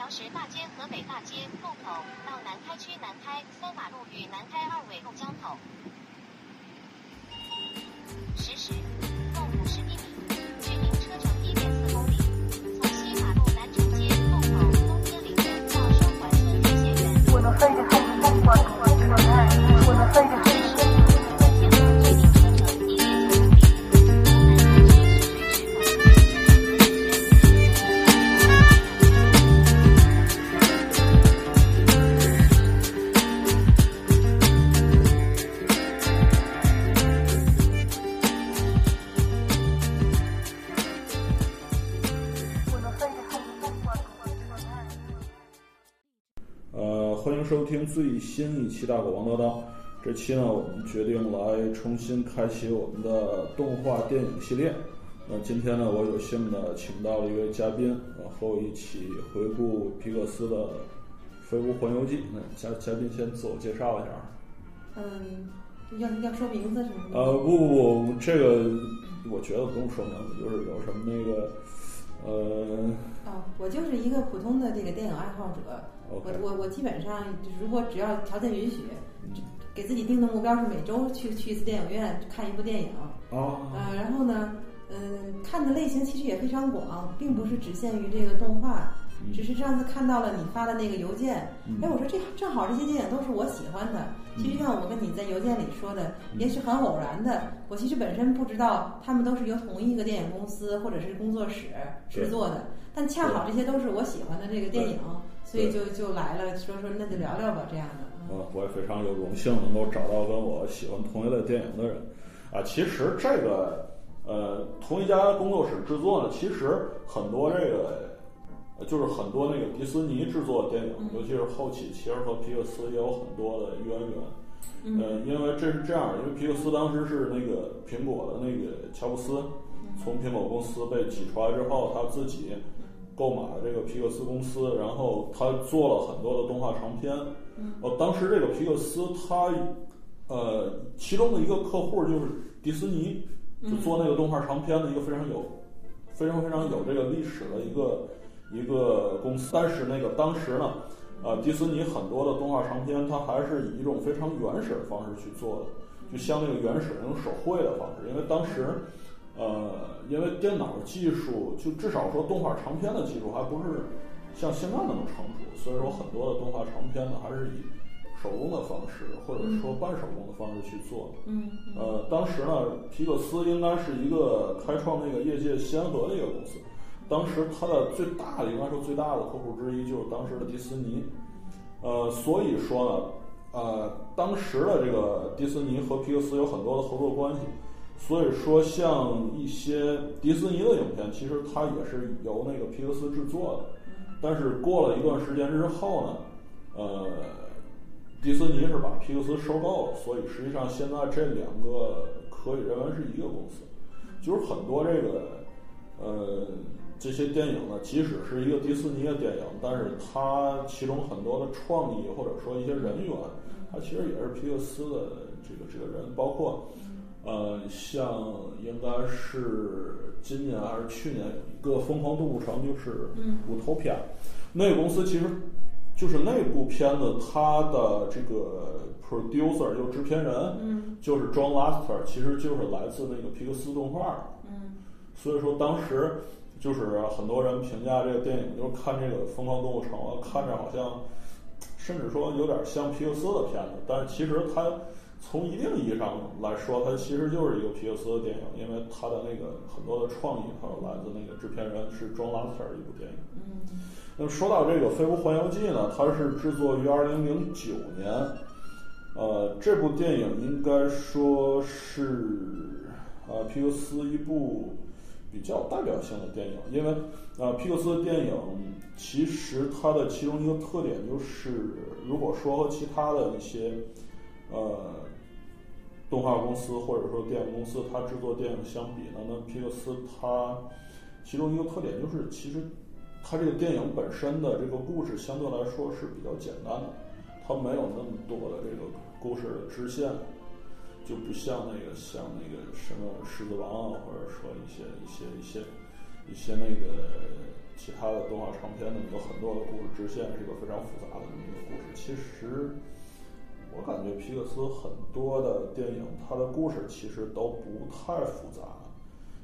桥石大街、河北大街路口到南开区南开三马路与南开二纬路交口。实时,共五十厘米，距离车程一点四公里。从西马路南城街路口东天林村到双环村一些远。我们飞得很疯狂，我们爱。最新一期《大狗王得当》。这期呢，我们决定来重新开启我们的动画电影系列。那今天呢，我有幸的请到了一位嘉宾，呃，和我一起回顾皮克斯的《飞屋环游记》。那嘉嘉宾先自我介绍一下。嗯，要要说名字是吗？呃，不不不，这个我觉得不用说名字，就是有什么那个，呃哦，我就是一个普通的这个电影爱好者。我我我基本上如果只要条件允许，给自己定的目标是每周去去一次电影院看一部电影。啊，呃，然后呢，嗯，看的类型其实也非常广，并不是只限于这个动画。嗯只是上次看到了你发的那个邮件，嗯哎，我说这正好这些电影都是我喜欢的。其实像我跟你在邮件里说的，也许很偶然的。我其实本身不知道他们都是由同一个电影公司或者是工作室制作的，但恰好这些都是我喜欢的这个电影，所以就就来了，说说那就聊聊吧，这样的。嗯呃，我也非常有荣幸能够找到跟我喜欢同一类电影的人。啊，其实这个呃，同一家工作室制作呢，其实很多这个。呃就是很多那个迪士尼制作的电影，嗯尤其是后期，其实和皮克斯也有很多的渊源。嗯呃，因为这是这样，因为皮克斯当时是那个苹果的那个乔布斯从苹果公司被挤出来之后，他自己购买了这个皮克斯公司，然后他做了很多的动画长片。嗯呃，当时这个皮克斯他呃其中的一个客户就是迪士尼，就做那个动画长片的一个非常有非常非常有这个历史的一个一个公司。但是那个当时呢。呃，迪士尼很多的动画长片，它还是以一种非常原始的方式去做的，就像那个原始那种手绘的方式。因为当时，呃，因为电脑技术，就至少说动画长片的技术还不是像现在那么成熟，所以说很多的动画长片呢，还是以手工的方式或者说半手工的方式去做的。嗯嗯呃，当时呢，皮克斯应该是一个开创那个业界先河的一个公司。当时它的最大的，应该说最大的客户之一就是当时的迪士尼。呃，所以说呢，呃，当时的这个迪士尼和皮克斯有很多的合作关系。所以说，像一些迪士尼的影片，其实它也是由那个皮克斯制作的。但是过了一段时间之后呢，呃，迪士尼是把皮克斯收购了，所以实际上现在这两个可以认为是一个公司。就是很多这个呃这些电影呢，即使是一个迪士尼的电影，但是它其中很多的创意或者说一些人员，它其实也是皮克斯的这个这个人，包括呃像应该是今年还是去年有一个《疯狂动物城》，就是嗯。乌托片，那个公司其实就是那部片子它的这个 producer 就是制片人，嗯。就是 John Lasseter，其实就是来自那个皮克斯动画。嗯。所以说当时就是很多人评价这个电影，就是看这个《疯狂动物城》啊，看着好像甚至说有点像皮克斯的片子，但是其实它从一定意义上来说，它其实就是一个皮克斯的电影，因为它的那个很多的创意，还有来自那个制片人是 John Lasseter 一部电影。嗯那么说到这个《飞屋环游记》呢，它是制作于二零零九年，呃，这部电影应该说是呃皮克斯一部比较代表性的电影，因为呃皮克斯的电影其实它的其中一个特点就是，如果说和其他的一些呃动画公司或者说电影公司它制作电影相比呢，那皮克斯它其中一个特点就是，其实它这个电影本身的这个故事相对来说是比较简单的，它没有那么多的这个故事的支线，就不像那个像那个什么狮子王啊，或者说一些一些一些一些那个其他的动画长片那么，有很多的故事支线，是一个非常复杂的这么一个故事。其实我感觉皮克斯很多的电影，它的故事其实都不太复杂，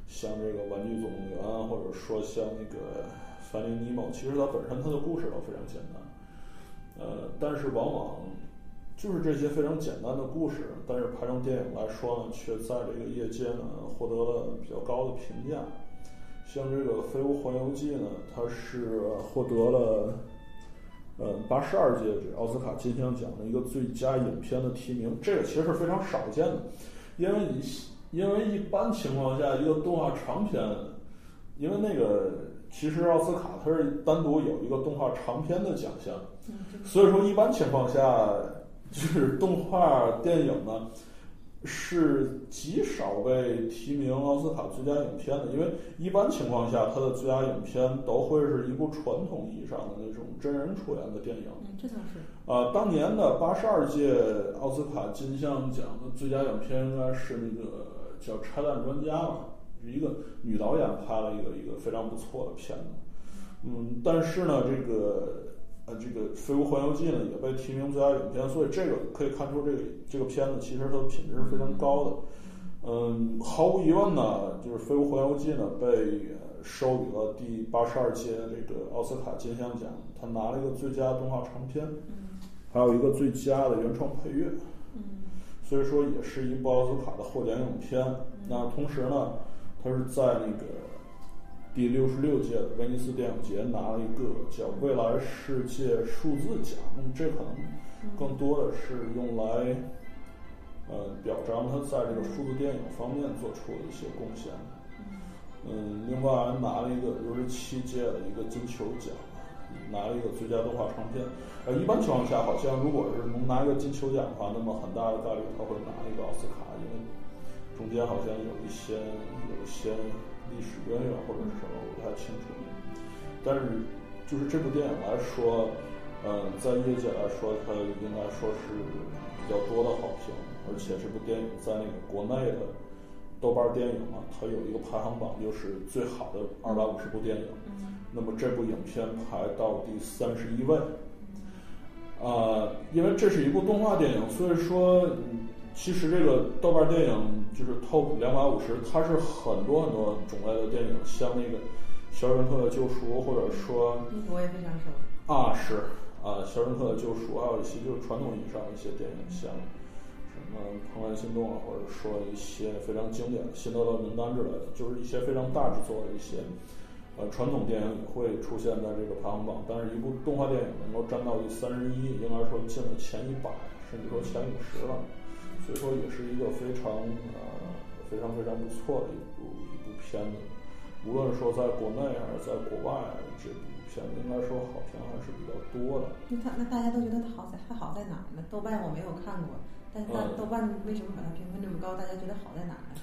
像这个《玩具总动员》，或者说像那个《Finding Nemo》，其实它本身它的故事都非常简单。呃，但是往往就是这些非常简单的故事，但是拍成电影来说呢，却在这个业界呢获得了比较高的评价。像这个《飞屋环游记》呢，它是获得了呃八十二届这奥斯卡金像奖的一个最佳影片的提名，这个其实是非常少见的，因为你因为一般情况下一个动画长片，因为那个其实奥斯卡它是单独有一个动画长片的奖项，所以说一般情况下就是动画电影呢。是极少被提名奥斯卡最佳影片的，因为一般情况下，它的最佳影片都会是一部传统意义上的那种真人出演的电影。嗯，这倒是。呃，当年的八十二届奥斯卡金像奖的最佳影片应该是那个叫《拆弹专家》吧，是一个女导演拍了一个一个非常不错的片子。嗯，但是呢，这个呃，这个《飞屋环游记》呢也被提名最佳影片，所以这个可以看出这个这个片子其实它的品质是非常高的。嗯，毫无疑问呢，就是《飞屋环游记》呢被呃授予了第八十二届这个奥斯卡金像奖，它拿了一个最佳动画长片，嗯还有一个最佳的原创配乐。嗯所以说也是一部奥斯卡的获奖影片。那同时呢，它是在那个第六十六届的威尼斯电影节拿了一个叫“未来世界数字奖”，那么这可能更多的是用来呃表彰他在这个数字电影方面做出的一些贡献。嗯，另外还拿了一个六十七届的一个金球奖，拿了一个最佳动画长片。呃，一般情况下，好像如果是能拿一个金球奖的话，那么很大的概率他会拿一个奥斯卡，因为中间好像有一些有一些历史渊源或者是什么，我不太清楚。但是就是这部电影来说，嗯、在业界来说，它应该说是比较多的好评，而且这部电影在那个国内的豆瓣电影嘛，它有一个排行榜，就是最好的二百五十部电影。嗯那么这部影片排到第三十一位。啊、因为这是一部动画电影，所以说，嗯其实这个豆瓣电影就是 Top 两百五十，它是很多很多种类的电影，像那个《肖申克的救赎》，或者说嗯，我也非常熟。啊是啊，《肖申克的救赎》，还有一些就是传统意义上的一些电影，像什么《怦然心动》啊，或者说一些非常经典的《辛德勒名单》之类的，就是一些非常大制作的一些呃传统电影也会出现在这个排行榜。但是，一部动画电影能够占到第三十一，应该说进了前一百，甚至说前五十了。所以说，也是一个非常呃非常非常不错的一部一部片子。无论说在国内还是在国外，这部片子应该说好评还是比较多的。那他那大家都觉得它好在它好在哪儿呢？豆瓣我没有看过，但是豆瓣为什么把它评分这么高？大家觉得好在哪儿呢？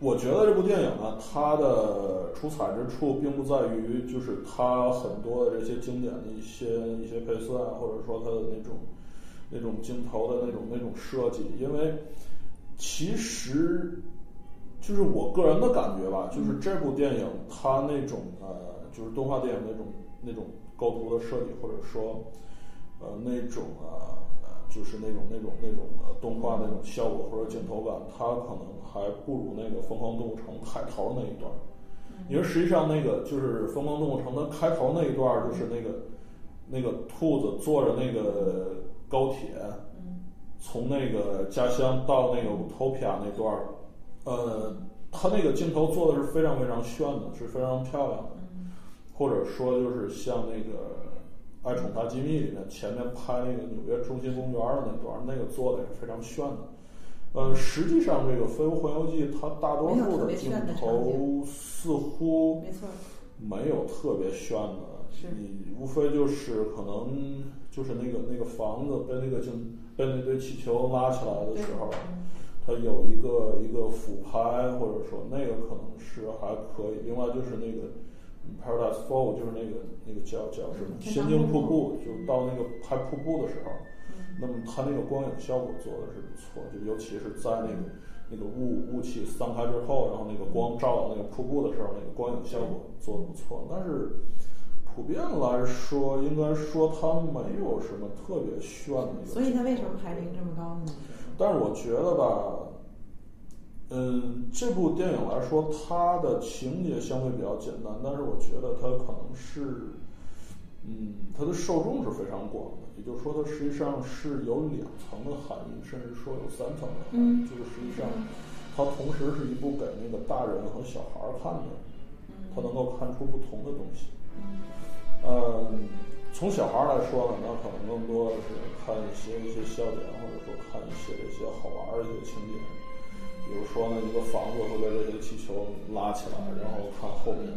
我觉得这部电影呢，它的出彩之处并不在于就是它很多的这些经典的一些一些配色啊，或者说它的那种那种镜头的那种那种设计，因为其实就是我个人的感觉吧，就是这部电影它那种呃，就是动画电影那种那种构图的设计，或者说呃那种啊呃就是那种那种那种呃动画那种效果或者镜头感，它可能还不如那个《疯狂动物城》开头那一段儿，因为实际上那个就是《疯狂动物城》的开头那一段，就是那个那个兔子坐着那个高铁，嗯从那个家乡到那个乌托皮亚那段儿，呃，它那个镜头做的是非常非常炫的，是非常漂亮的。嗯或者说就是像那个《爱宠大机密》里面前面拍那个纽约中心公园的那段儿，那个做的也是非常炫的。呃，实际上这个《飞屋环游记》它大多数的镜头似乎没有特别炫的，你无非就是可能就是那个那个房子被那个就被那堆气球拉起来的时候，嗯它有一个一个俯拍，或者说那个可能是还可以。另外就是那个嗯 Paradise Fall，就是那个那个叫叫什么仙境瀑瀑布布，就到那个拍瀑布的时候，嗯那么它那个光影效果做的是不错，就尤其是在那个那个雾雾气散开之后，然后那个光照到那个瀑布的时候，那个光影效果做的不错。但是普遍来说，应该说它没有什么特别炫的。所以它为什么排名这么高呢？但是我觉得吧，嗯，这部电影来说，它的情节相对比较简单，但是我觉得它可能是，嗯，它的受众是非常广的。也就是说，它实际上是有两层的含义，甚至说有三层的含义。嗯就是实际上，它同时是一部给那个大人和小孩儿看的，它能够看出不同的东西。嗯，从小孩来说呢，那可能更多的是看一些一些笑点，或者说看一些这些好玩的一些情节。比如说呢，一个房子会被这些气球拉起来，然后看后面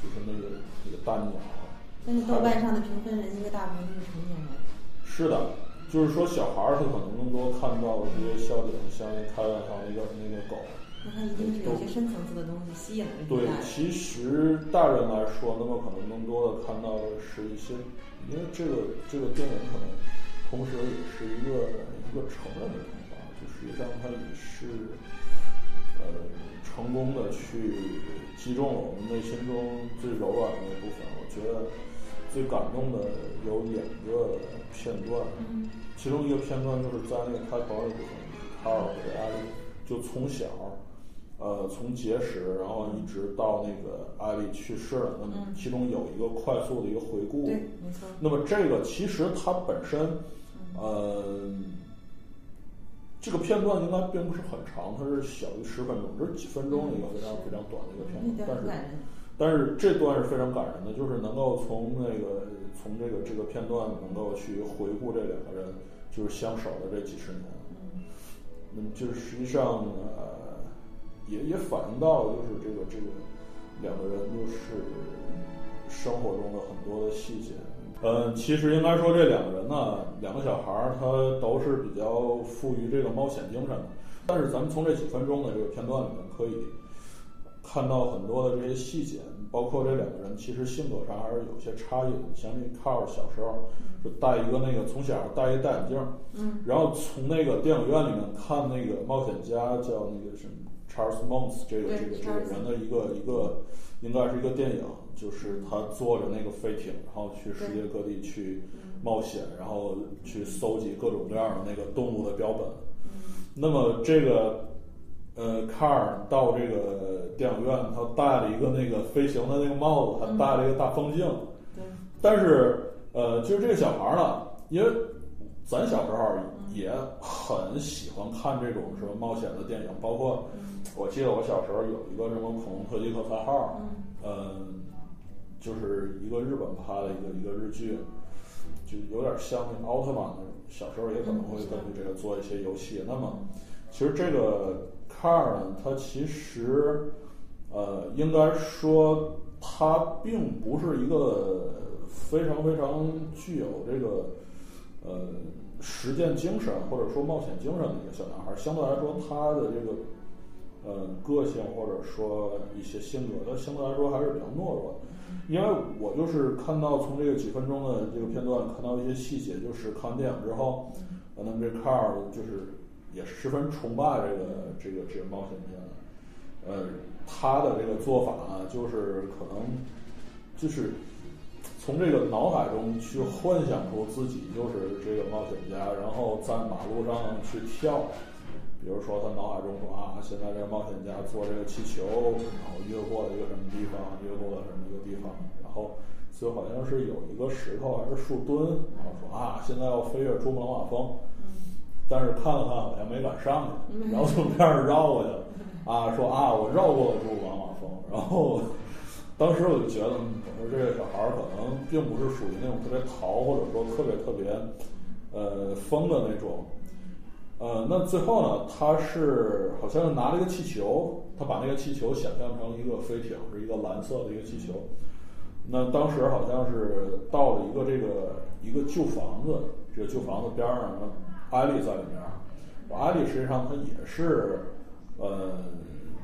就是那个那个大鸟。但是豆瓣上的评分人应该大部分都是成年人。是的，就是说小孩儿他可能更多看到的这些笑点，像那开玩笑那个那个狗。那他一定是有些深层次的东西吸引了这对。其实大人来说，那么可能更多的看到的是一些，因为这个这个电影可能同时也是一个一个成人的童话，就实际上它也是呃成功的去击中了我们内心中最柔软的那部分。我觉得最感动的有两个片段，嗯其中一个片段就是在那个开头那部分，卡尔和艾丽就从小，呃，从结识，然后一直到那个阿丽去世了，那么嗯其中有一个快速的一个回顾。对，没错。那么这个其实它本身，呃，这个片段应该并不是很长，它是小于十分钟，这是几分钟的一个非常非常短的一个片段，但是。但是这段是非常感人的，就是能够从那个从这个这个片段能够去回顾这两个人就是相守的这几十年，那么就是实际上呃也也反映到了就是这个这个两个人就是生活中的很多的细节。嗯，其实应该说这两个人呢，两个小孩儿他都是比较富于这个冒险精神的，但是咱们从这几分钟的这个片段里面可以看到很多的这些细节，包括这两个人其实性格上还是有些差异的。像那卡尔小时候就戴一个那个从小戴一个戴眼镜，嗯，然后从那个电影院里面看那个冒险家叫那个什么 Charles Mons 这个这个这个人的一个一个应该是一个电影，就是他坐着那个飞艇，然后去世界各地去冒险，然后去搜集各种各样的那个动物的标本。那么这个呃，卡尔到这个电影院，他戴了一个那个飞行的那个帽子，还戴了一个大风镜。对，但是呃，就是这个小孩儿呢，因为咱小时候也很喜欢看这种什么冒险的电影，包括我记得我小时候有一个什么《恐龙特技课赛号》，嗯，就是一个日本拍的一个一个日剧，就有点像那个奥特曼那种。小时候也可能会根据这个做一些游戏。那么，其实这个 car 呢，它其实呃，应该说它并不是一个非常非常具有这个呃实践精神或者说冒险精神的一个小男孩。相对来说，他的这个呃个性或者说一些性格，他相对来说还是比较懦弱的。因为我就是看到从这个几分钟的这个片段看到一些细节，就是看完电影之后，呃那么这卡尔就是也十分崇拜这个这个这个冒险家。呃，他的这个做法呢，就是可能就是从这个脑海中去幻想出自己就是这个冒险家，然后在马路上去跳。比如说，他脑海中说啊，现在这个冒险家坐这个气球，然后越过了一个什么地方，越过了什么一个地方，然后最后好像是有一个石头还是树墩，然后说啊，现在要飞越珠穆朗玛峰，但是看了看好像没敢上去，然后从边儿绕过去了，啊，说啊，我绕过了珠穆朗玛峰，然后当时我就觉得，我说这个小孩儿可能并不是属于那种特别淘，或者说特别特别呃疯的那种。呃，那最后呢，他是好像拿了一个气球，他把那个气球想象成一个飞艇，是一个蓝色的一个气球。那当时好像是到了一个这个一个旧房子，这个旧房子边上，艾丽在里面。艾丽实际上她也是，呃，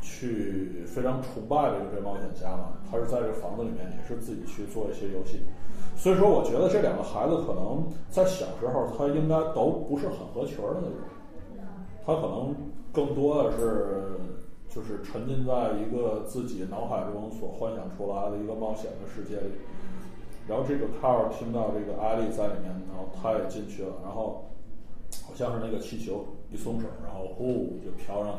去非常崇拜这个这冒险家嘛。她是在这个房子里面，也是自己去做一些游戏。所以说，我觉得这两个孩子可能在小时候，他应该都不是很合群的那种。他可能更多的是就是沉浸在一个自己脑海中所幻想出来的一个冒险的世界里。然后这个 car 听到这个艾丽在里面，然后他也进去了，然后好像是那个气球一松手，然后呼就飘上来，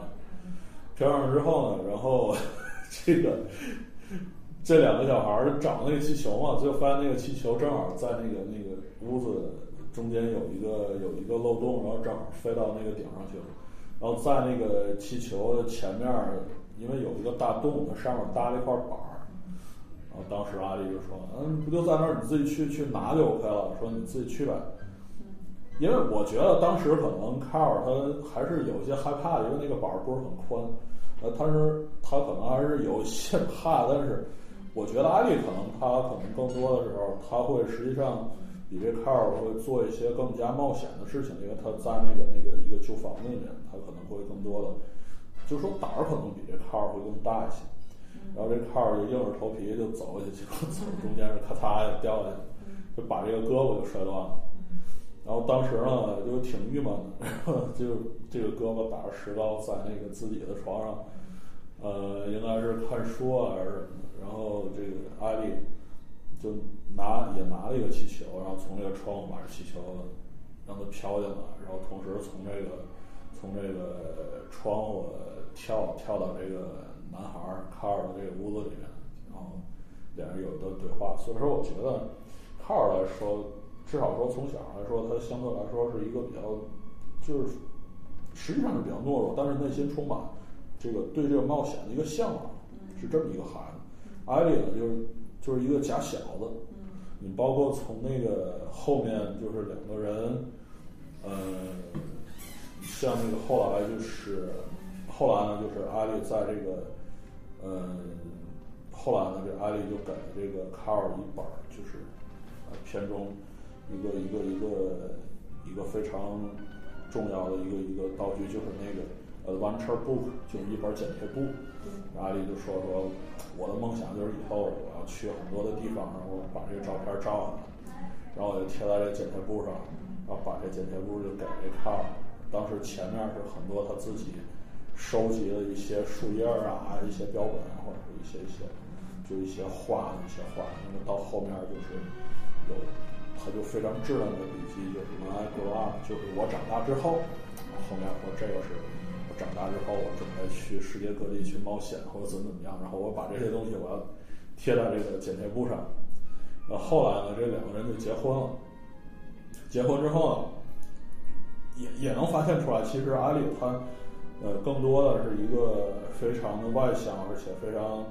飘上来之后呢，然后 这个这两个小孩儿找那个气球嘛，就发现那个气球正好在那个那个屋子中间有一个有一个漏洞，然后正好飞到那个顶上去了。然后在那个气球的前面，因为有一个大洞，它上面搭了一块板儿。然后当时阿丽就说：“嗯，不就在那儿，你自己去去拿就 OK 了。说你自己去呗。”因为我觉得当时可能卡尔他还是有些害怕，因为那个板儿不是很宽，呃，他是他可能还是有些怕，但是我觉得阿丽可能他可能更多的时候他会实际上比这卡尔会做一些更加冒险的事情，因为他在那个那个一个旧房子里面，他可能会更多的，就是说胆儿可能比这卡尔会更大一些。然后这卡尔就硬着头皮就走下去，结果走中间是咔嚓就掉下去，就把这个胳膊就摔断了。然后当时呢就挺郁闷的，然后就这个胳膊打着石膏在那个自己的床上，呃，应该是看书啊还是什么。然后这个艾丽就拿也拿了一个气球，然后从这个窗户把这气球让它飘进来，然后同时从这个从这个窗户跳跳到这个男孩儿卡尔的这个屋子里面，然后两人有一段对话。所以说，我觉得卡尔来说，至少说从小来说，他相对来说是一个比较，就是实际上是比较懦弱，但是内心充满这个对这个冒险的一个向往，是这么一个孩子。艾丽呢，就是就是一个假小子。你包括从那个后面，就是两个人，呃，像那个后来就是后来呢，就是阿丽在这个，呃，后来呢，这阿丽就给了这个卡尔一本儿，就是呃片中一个一个一个一个非常重要的一个一个道具，就是那个呃 adventure book，就是一本剪贴簿。阿丽就说说，我的梦想就是以后我要去很多的地方，然后把这个照片照下来，然后我就贴在这剪贴簿上，然后把这剪贴簿就给这卡尔。当时前面是很多他自己收集的一些树叶儿啊，一些标本啊，或者是一些一些就一些画的一些画。那么到后面就是有，他就非常稚嫩的笔记，就是 When I grow up，就是我长大之后。后面说这个是我长大之后，我准备去世界各地去冒险，或者怎么怎么样。然后我把这些东西我要贴在这个剪贴簿上。那后来呢，这两个人就结婚了。结婚之后呢，也也能发现出来，其实阿里他呃更多的是一个非常的外向，而且非常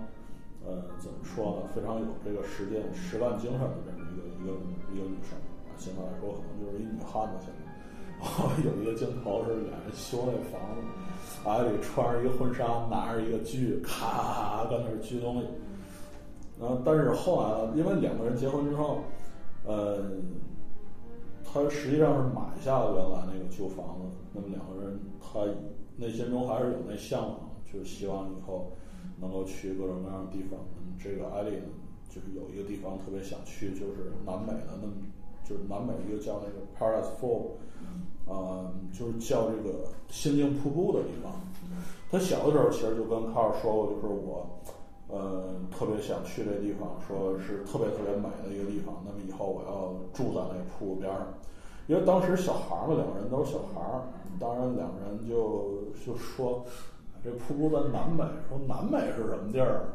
呃怎么说呢，非常有这个实践实干精神的这么一个一个一个女生。现在来说，可能就是一女汉子现在。有一个镜头是俩人修那房子，艾里穿着一个婚纱，拿着一个锯，咔在那儿锯东西。然后，但是后来，因为两个人结婚之后，呃，他实际上是买下了原来那个旧房子。那么两个人，他内心中还是有那向往，就是希望以后能够去各种各样的地方。这个艾丽，就是有一个地方特别想去，就是南美的，那么就是南美一个叫那个 Paradise Fall。呃，就是叫这个仙境瀑布的地方。他小的时候其实就跟卡尔说过，就是我，呃，特别想去这地方，说是特别特别美的一个地方。那么以后我要住在那个瀑布边上，因为当时小孩儿嘛，两个人都是小孩儿，当然两个人就就说，这瀑布在南美，说南美是什么地儿？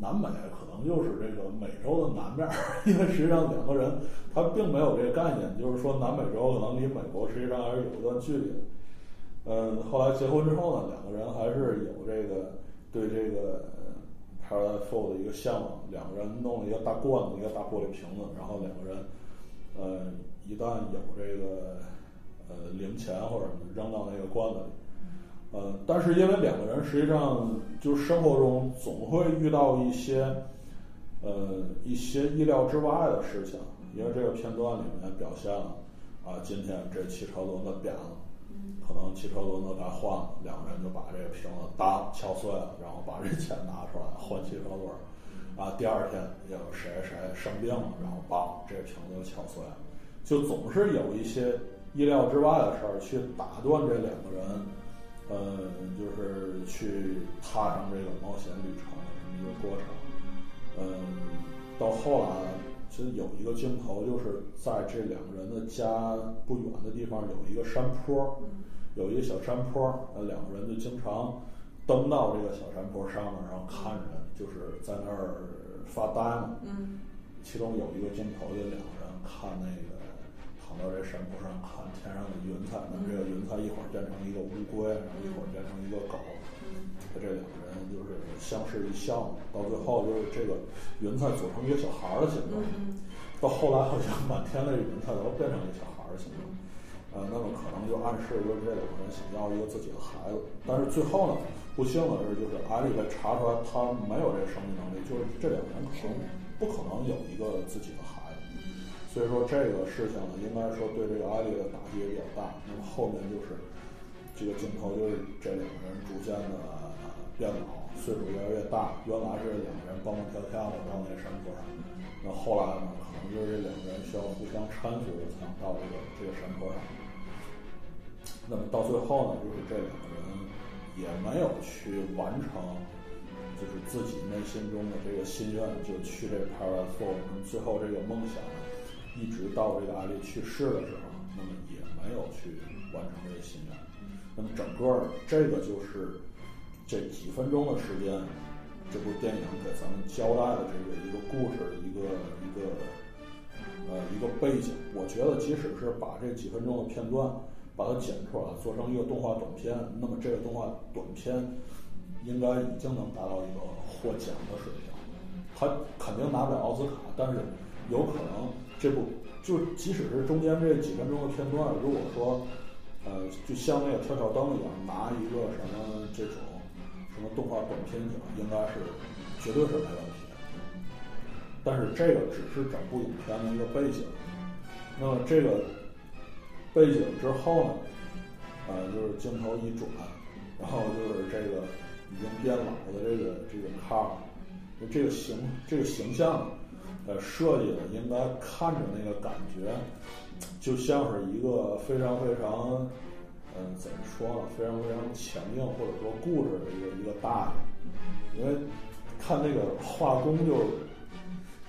南美可能就是这个美洲的南面，因为实际上两个人他并没有这个概念，就是说南美洲可能离美国实际上还是有一段距离。嗯，后来结婚之后呢，两个人还是有这个对这个 p a r a Fall 的一个向往。两个人弄了一个大罐子，一个大玻璃瓶子，然后两个人，呃，一旦有这个呃零钱或者什么扔到那个罐子里。呃，但是因为两个人实际上就是生活中总会遇到一些，呃，一些意料之外的事情。因为这个片段里面表现了，啊，今天这汽车轮子扁了，可能汽车轮子该换了，两个人就把这个瓶子当敲碎了，然后把这钱拿出来换汽车轮儿。啊，第二天有谁谁生病了，然后把，这瓶子敲碎了，就总是有一些意料之外的事儿去打断这两个人。呃，就是去踏上这个冒险旅程的这么一个过程。嗯，到后来其实有一个镜头，就是在这两个人的家不远的地方有一个山坡，有一个小山坡，呃，两个人就经常登到这个小山坡上面，然后看着就是在那儿发呆嘛。嗯其中有一个镜头，就两个人看那个躺到这山坡上看天上的云彩，那么这个云彩一会儿变成一个乌龟，然后一会儿变成一个狗，这两个人就是相视一笑，到最后就是这个云彩组成一个小孩儿的形状，嗯到后来好像满天的云彩都变成一个小孩儿的形状，呃，那么可能就暗示就是这两个人想要一个自己的孩子，但是最后呢，不幸的是就是艾丽被查出来他没有这生育能力，就是这两个人可能不可能有一个自己的孩子。所以说这个事情呢，应该说对这个艾丽的打击也比较大。那么后面就是这个镜头，就是这两个人逐渐的变老，岁数越来越大。原来是两个人蹦蹦跳跳的到那山坡上，那后来呢，可能就是这两个人需要互相搀扶着才能到这个这个山坡上。那么到最后呢，就是这两个人也没有去完成，就是自己内心中的这个心愿，就去这 Paradise Four。那么最后这个梦想，一直到这个艾丽去世的时候，那么也没有去完成这个心愿。那么整个这个就是这几分钟的时间，这部电影给咱们交代的这个一个故事，一个一个呃一个背景。我觉得即使是把这几分钟的片段把它剪出来，做成一个动画短片，那么这个动画短片应该已经能达到一个获奖的水平。它肯定拿不了奥斯卡，但是有可能这部就即使是中间这几分钟的片段，如果说呃就像那个跳跳灯一样，拿一个什么这种什么动画短片奖，应该是绝对是没问题的。但是这个只是整部影片的一个背景。那么这个背景之后呢，呃，就是镜头一转，然后就是这个已经变老的这个这个卡尔，这个形这个形象，呃，设计的应该看着那个感觉，就像是一个非常非常，嗯、怎么说呢，非常非常强硬或者说固执的一个一个大爷，因为看那个画工就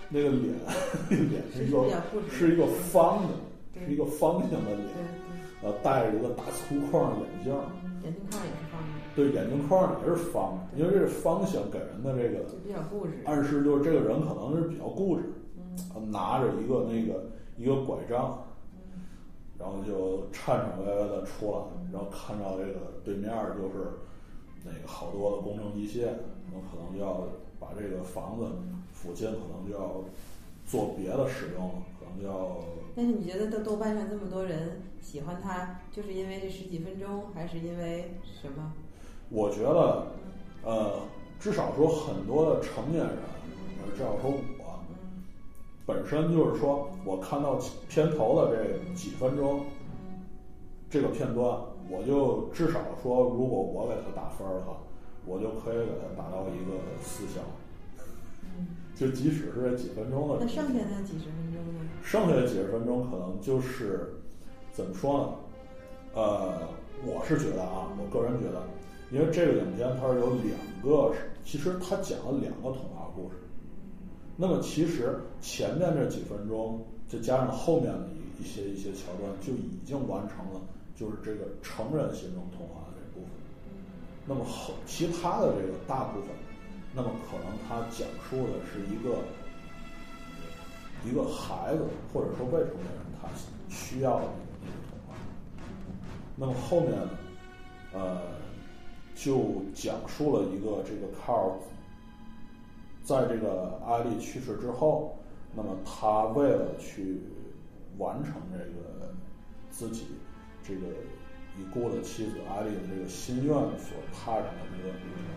那个脸，那个脸是一个是一个方的，是一个方形的脸呃，戴着一个大粗框眼镜眼镜框也是方的，对，眼镜框也是方的，因为这是方形给人的这个就比较固执。暗示就是这个人可能是比较固执，嗯呃拿着一个那个一个拐杖，然后就颤颤巍巍的出来，然后看到这个对面儿就是那个好多的工程机械，那可能就要把这个房子附近可能就要做别的使用了，可要但是你觉得豆豆瓣上这么多人喜欢他，就是因为这十几分钟，还是因为什么？我觉得，呃，至少说很多的成年人，呃，至少说我，本身就是说我看到片头的这几分钟，这个片段，我就至少说，如果我给他打分的话，我就可以给他打到一个四星。就即使是这几分钟的那剩下那几十分钟呢？剩下的几十分钟可能就是怎么说呢？呃，我是觉得啊，我个人觉得，因为这个影片它是有两个，其实它讲了两个童话故事。那么其实前面这几分钟，再加上后面的一一些一些桥段，就已经完成了就是这个成人心中童话的这部分。那么后其他的这个大部分，那么可能它讲述的是一个一个孩子或者说未成年人他需要的那个童话。那么后面，呃，就讲述了一个这个 Carl 在这个艾丽去世之后，那么他为了去完成这个自己这个已故的妻子艾丽的这个心愿所踏上的一个旅程。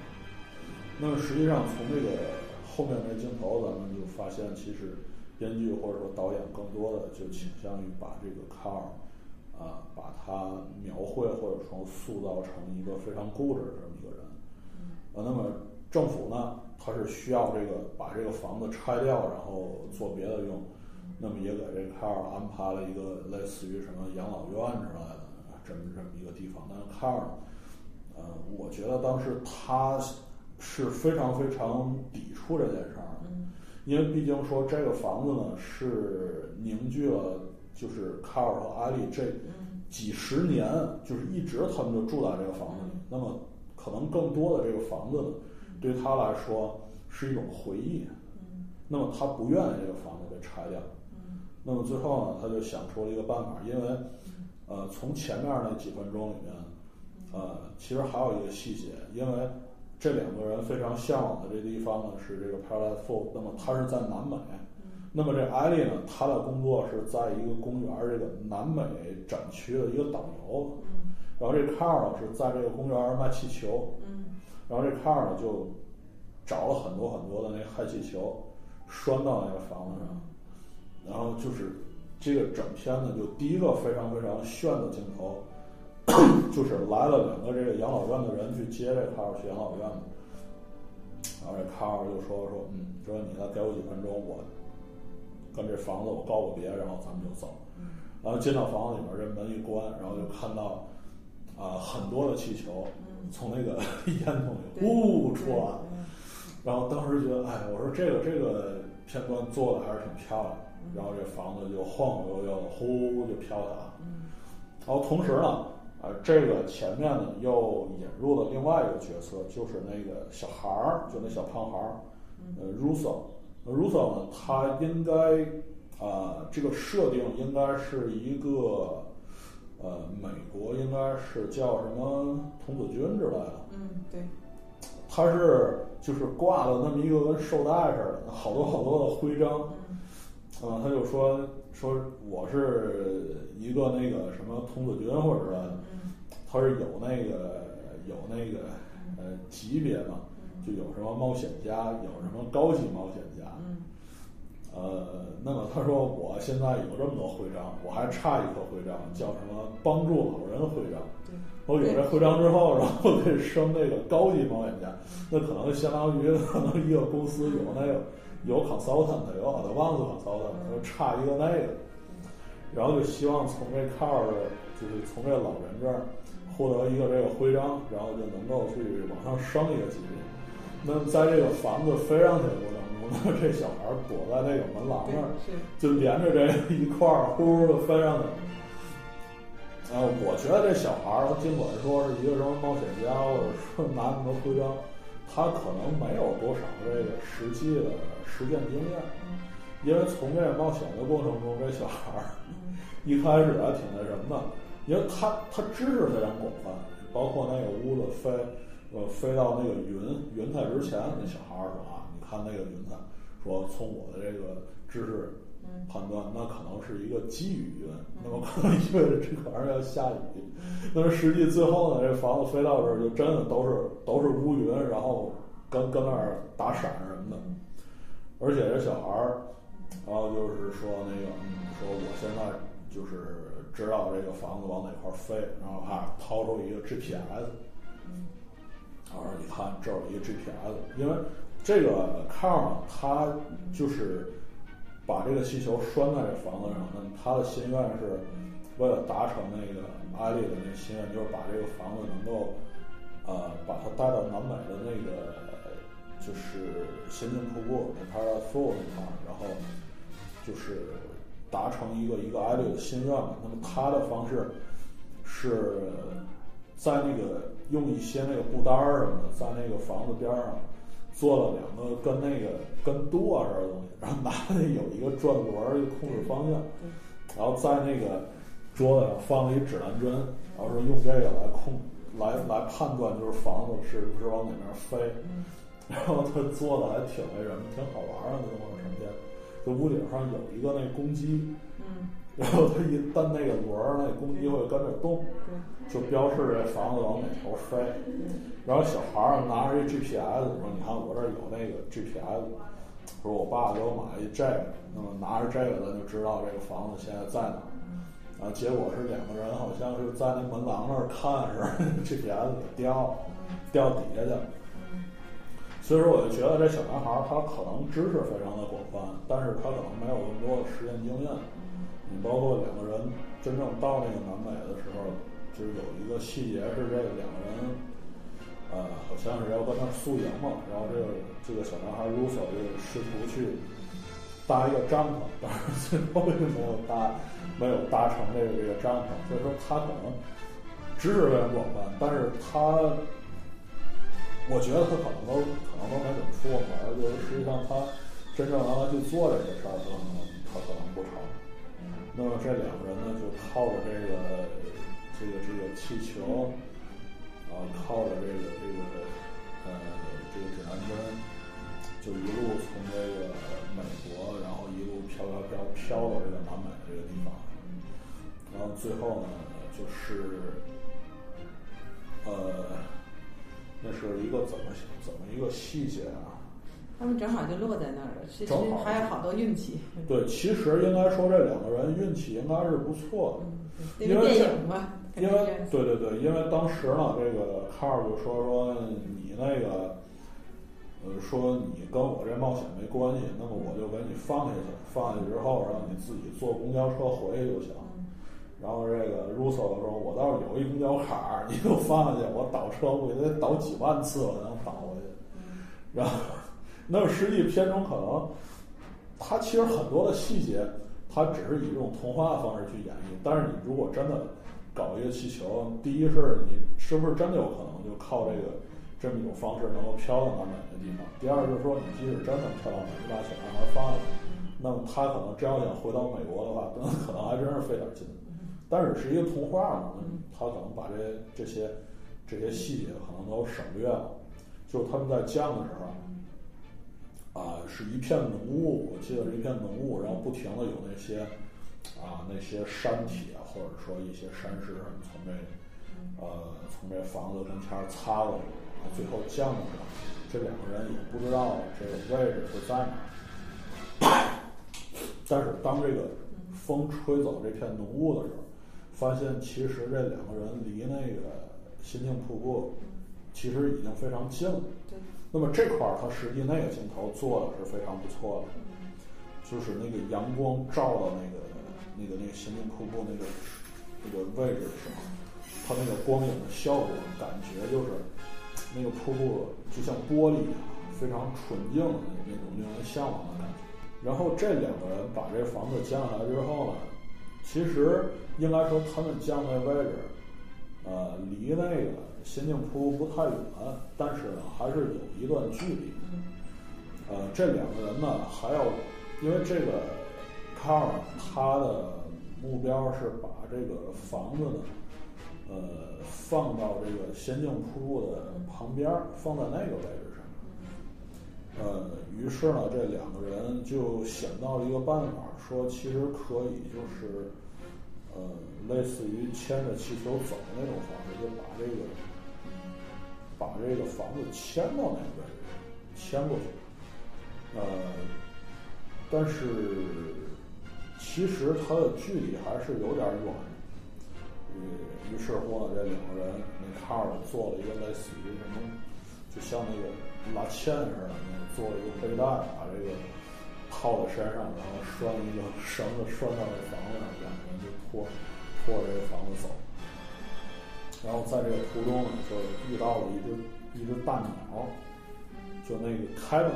那么实际上从这个后面的镜头，咱们就发现，其实编剧或者说导演更多的就倾向于把这个卡尔啊，把他描绘或者说塑造成一个非常固执的这么一个人。呃，那么政府呢，他是需要这个把这个房子拆掉，然后做别的用。那么也给这个卡尔安排了一个类似于什么养老院之类的这么这么一个地方。但是卡尔呢，呃，我觉得当时他是非常非常抵触这件事儿的，因为毕竟说这个房子呢是凝聚了就是卡尔和艾丽这嗯几十年，就是一直他们就住在这个房子里。那么可能更多的这个房子呢，对他来说是一种回忆。嗯那么他不愿意这个房子被拆掉。嗯那么最后呢，他就想出了一个办法，因为呃，从前面那几分钟里面，呃，其实还有一个细节，因为这两个人非常向往的这地方呢是这个 Paradise Fall，那么它是在南美。那么这艾丽呢，她的工作是在一个公园儿这个南美展区的一个导游，嗯。然后这卡尔呢是在这个公园儿卖气球，嗯。然后这卡尔呢就找了很多很多的那个氦气球，拴到那个房子上，然后就是这个整片呢，就第一个非常非常炫的镜头，就是来了两个这个养老院的人去接这卡尔去养老院，然后这卡尔就说说，嗯，说你再给我几分钟，我跟这房子我告个别，然后咱们就走。然后进到房子里面，这门一关，然后就看到啊、很多的气球从那个 烟囱里对呼出来，嗯然后当时觉得，哎，我说这个这个片段做的还是挺漂亮的，然后这房子就晃晃悠悠的，呼就飘起来了。嗯然后同时呢，呃，这个前面呢又引入了另外一个角色，就是那个小孩儿，就那小胖孩儿，呃，Russo。那 Russo 呢，他应该啊、这个设定应该是一个呃，美国应该是叫什么童子军之类的。嗯对他是就是挂了那么一个跟绶带似的，好多好多的徽章。嗯嗯，他就说说我是一个那个什么童子军或者是嗯。他是有那个有那个呃级别嘛，就有什么冒险家，有什么高级冒险家。嗯。呃，那么他说我现在有这么多徽章，我还差一个徽章，叫什么帮助老人徽章。我有这徽章之后，然后可以升那个高级冒险家，那可能相当于可能一个公司有那个有 consultant，有 advanced consultant，就差一个那个，然后就希望从这的，就是从这老人这儿获得一个这个徽章，然后就能够去往上升一个级别。那么在这个房子飞上去的过程中，那 这小孩躲在那个门廊那儿，就连着这一块儿呼的飞上去。啊，我觉得这小孩儿，尽管说是一个什么冒险家，或者说拿那么多徽章，他可能没有多少这个实际的实践经验，因为从这个冒险的过程中，这小孩儿 一开始还挺那什么的，因为他他知识非常广泛，包括那个屋子飞，呃，飞到那个云云彩之前，那小孩儿说啊，你看那个云彩，说从我的这个知识嗯判断，那可能是一个积雨云，那么可能意味着这玩意儿要下雨。那么实际最后呢，这房子飞到这儿就真的都是都是乌云，然后跟跟那儿打闪什么的。而且这小孩儿，然后就是说那个，嗯，说我现在就是知道这个房子往哪块儿飞，然后还掏出一个 GPS，然后你看这儿有一个 GPS，因为这个 car 呢，它就是把这个气球拴在这房子上，那么他的心愿是为了达成那个艾丽的那个心愿，就是把这个房子能够呃把它带到南美的那个就是仙境瀑布那 Paradise Fall 那块儿，然后就是达成一个一个艾丽的心愿嘛。那么他的方式是在那个用一些那个布单儿什么的，在那个房子边儿上做了两个跟那个跟舵似的东西，然后拿那有一个转轮儿一个控制方向，然后在那个桌子上放了一指南针，然后说用这个来控来来判断就是房子是不是往哪边飞，然后他做的还挺那什么，挺好玩儿的那种成片。就屋顶上有一个那公鸡，嗯然后他一蹬那个轮儿，那公鸡会跟着动，对就标示这房子往哪头飞。然后小孩儿拿着一 GPS 说：“你看我这儿有那个 GPS。”说：“我爸给我买一这个，那么拿着这个咱就知道这个房子现在在哪儿。”然后结果是两个人好像是在那门廊那儿看时，GPS 给掉了，掉底下去了。所以说，我就觉得这小男孩儿他可能知识非常的广泛，但是他可能没有那么多的实践经验。你包括两个人真正到那个南美的时候，就是有一个细节是这两个人，呃，好像是要跟他宿营嘛，然后这个这个小男孩 r u s o 就试图去搭一个帐篷，但是最后并没有搭，没有搭成这个这个帐篷，所以说他可能知识非常广泛，但是他，我觉得他可能都可能都没怎么出过门儿，就是实际上他真正让他去做这个事儿，他可能他可能不成。那么这两个人呢，就靠着这个这个这个气球，然后，靠着这个这个呃这个指南针，就一路从这个美国，然后一路飘飘飘飘到这个南美这个地方，然后最后呢，就是呃，那是一个怎么怎么一个细节啊？他们正好就落在那儿了，其实还有好多运气。对，其实应该说这两个人运气应该是不错的。嗯，因为因为对对对，因为当时呢，这个卡尔就说说你那个，呃，说你跟我这冒险没关系，那么我就给你放下去，放下去之后，然后你自己坐公交车回去就行。然后这个 Russo 说：“我倒是有一公交卡，你给我放下去，我倒车我得倒几万次我才能倒回去。”然后，那么实际片中可能，它其实很多的细节，它只是以这种童话的方式去演绎。但是你如果真的搞一个气球，第一是你是不是真的有可能就靠这个这么一种方式能够飘到南美的地方？第二就是说，你即使真的飘到美，你把小男孩放下去，那么他可能真要想回到美国的话，那可能还真是费点劲。但是是一个童话嘛，他可能把这这些这些细节可能都省略了。就是他们在降的时候，啊，是一片浓雾，我记得是一片浓雾，然后不停的有那些啊那些山体啊，或者说一些山石什么从这呃从这房子跟前儿擦过去，最后降的时候，这两个人也不知道这个位置是在哪儿。但是当这个风吹走这片浓雾的时候，发现其实这两个人离那个仙境瀑布其实已经非常近了。对，那么这块儿它实际那个镜头做的是非常不错的，就是那个阳光照到那个那个那个仙境瀑布那个那个位置的时候，它那个光影的效果，感觉就是那个瀑布就像玻璃一样，非常纯净的那那种令人向往的感觉。然后这两个人把这房子建下来之后呢，其实应该说他们降那位置，呃，离那个仙境瀑布不太远，但是呢还是有一段距离。呃，这两个人呢还要，因为这个卡尔他的目标是把这个房子呢，呃，放到这个仙境瀑布的旁边，放在那个位置。呃，于是呢，这两个人就想到了一个办法，说其实可以就是，呃，类似于牵着气球走的那种方式，就把这个把这个房子牵到那个位置上，牵过去。呃，但是其实它的距离还是有点远。于于是乎呢，这两个人那卡尔做了一个类似于什么，就像那个拉纤似的，那做了一个背带，把这个套在身上，然后拴一个绳子拴到这房子上，两个人就拖拖着这个房子走。然后在这个途中呢，就遇到了一只一只大鸟，就那个凯文，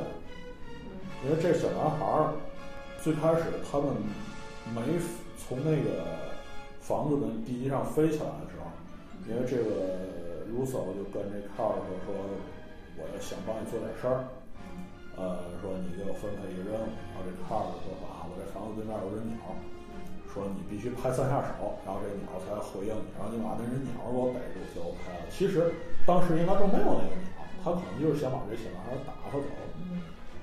因为这小男孩儿最开始他们没从那个房子的地基上飞起来的时候，因为这个卢瑟就跟这卡尔说说，我要想帮你做点事儿，呃，说你给我分配一个任务，然后这卡尔就说啊，我这房子对面有只鸟，说你必须拍三下手，然后这鸟才回应你，然后你把那只鸟给我逮住就 OK 了。其实当时应该说没有那个鸟，他可能就是想把这小男孩打发走。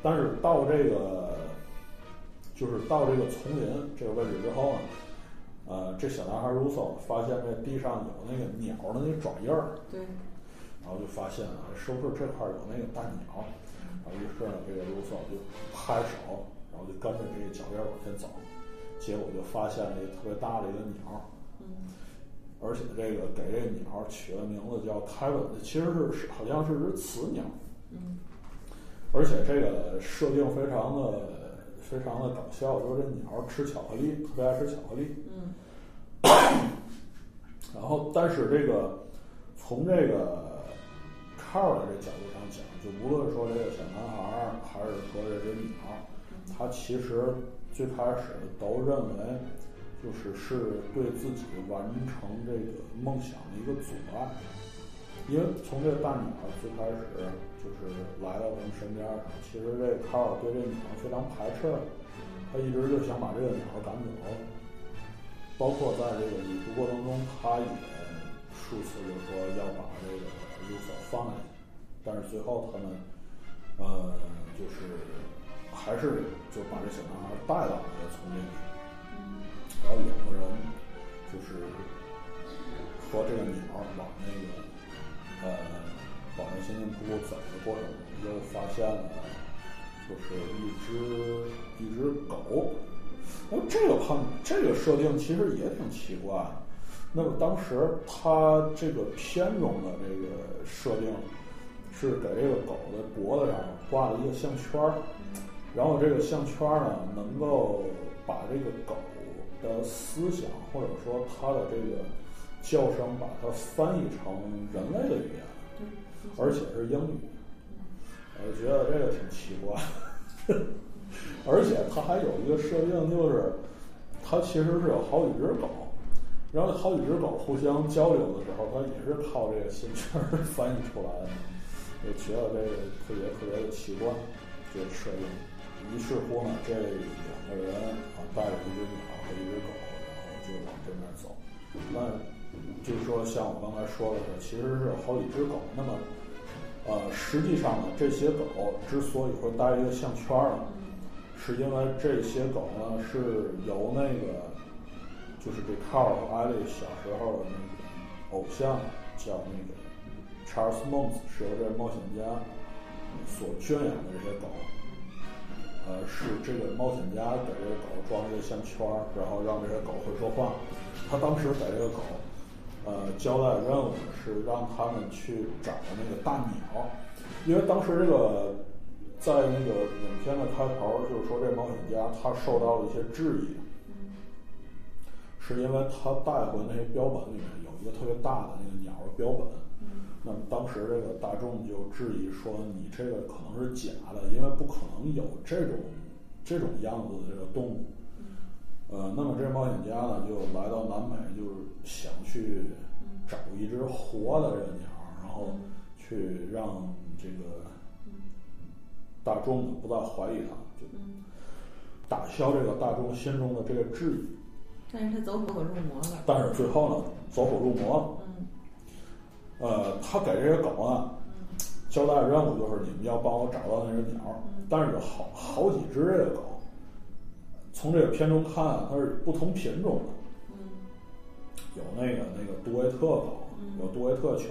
但是到这个，就是到这个丛林这个位置之后呢，呃，这小男孩 Russo 发现这地上有那个鸟的那个爪印儿，对，然后就发现啊，是不是这块儿有那个大鸟？然后于是呢，这个 Russo 就拍手，然后就跟着这个脚印儿往前走，结果就发现了一个特别大的一个鸟，嗯，而且这个给这个鸟取了名字叫凯文，其实是好像是只雌鸟，嗯，而且这个设定非常的非常的搞笑，就是这鸟吃巧克力，特别爱吃巧克力。嗯，然后，但是这个从这个卡 Carl 的这角度上讲，就无论说这个小男孩儿，还是说这只鸟儿，他其实最开始都认为，就是是对自己完成这个梦想的一个阻碍。因为从这大鸟最开始就是来到咱们身边，其实这卡尔对这鸟非常排斥，他一直就想把这个鸟赶走。包括在这个旅途过程中，他也数次就说要把这个卢索放下去，但是最后他们呃就是还是就把这小男孩带到这个丛林里，然后两个人就是和这个鸟儿往那个呃往那仙境瀑布走的过程中，又发现了就是一只一只狗。那么这个判这个设定其实也挺奇怪的。那么当时他这个片中的这个设定是给这个狗的脖子上挂了一个项圈儿，然后这个项圈儿呢能够把这个狗的思想或者说它的这个叫声把它翻译成人类的语言，而且是英语。我觉得这个挺奇怪。而且它还有一个设定，就是它其实是有好几只狗，然后好几只狗互相交流的时候，它也是靠这个线圈儿 翻译出来的。我觉得这个特别特别的奇怪，这个设定。于是乎呢，这两个人啊带着一只鸟和一只狗，然后就往这边走。那就是说，像我刚才说的是，其实是好几只狗。那么，呃，实际上呢，这些狗之所以会带一个项圈儿呢，是因为这些狗呢是由那个，就是这 Carl 和艾丽小时候的那个偶像叫那个 Charles Mons，是由这个冒险家所圈养的这些狗。呃，是这个冒险家给这个狗装了一个项圈，然后让这些狗会说话。他当时给这个狗，呃，交代任务是让他们去找那个大鸟，因为当时这个在那个影片的开头，就是说这冒险家他受到了一些质疑，是因为他带回那些标本里面有一个特别大的那个鸟的标本。那么当时这个大众就质疑说，你这个可能是假的，因为不可能有这种这种样子的这个动物。呃，那么这冒险家呢，就来到南美，就是想去找一只活的这个鸟，然后去让这个大众呢不再怀疑他，就打消这个大众心中的这个质疑。但是他走火入魔了。但是最后呢，走火入魔了。嗯。呃，他给这些狗啊交代任务就是你们要帮我找到那只鸟，但是有好好几只这个狗，从这个片中看啊，它是不同品种的，嗯。有那个那个杜威特狗，有杜威特犬，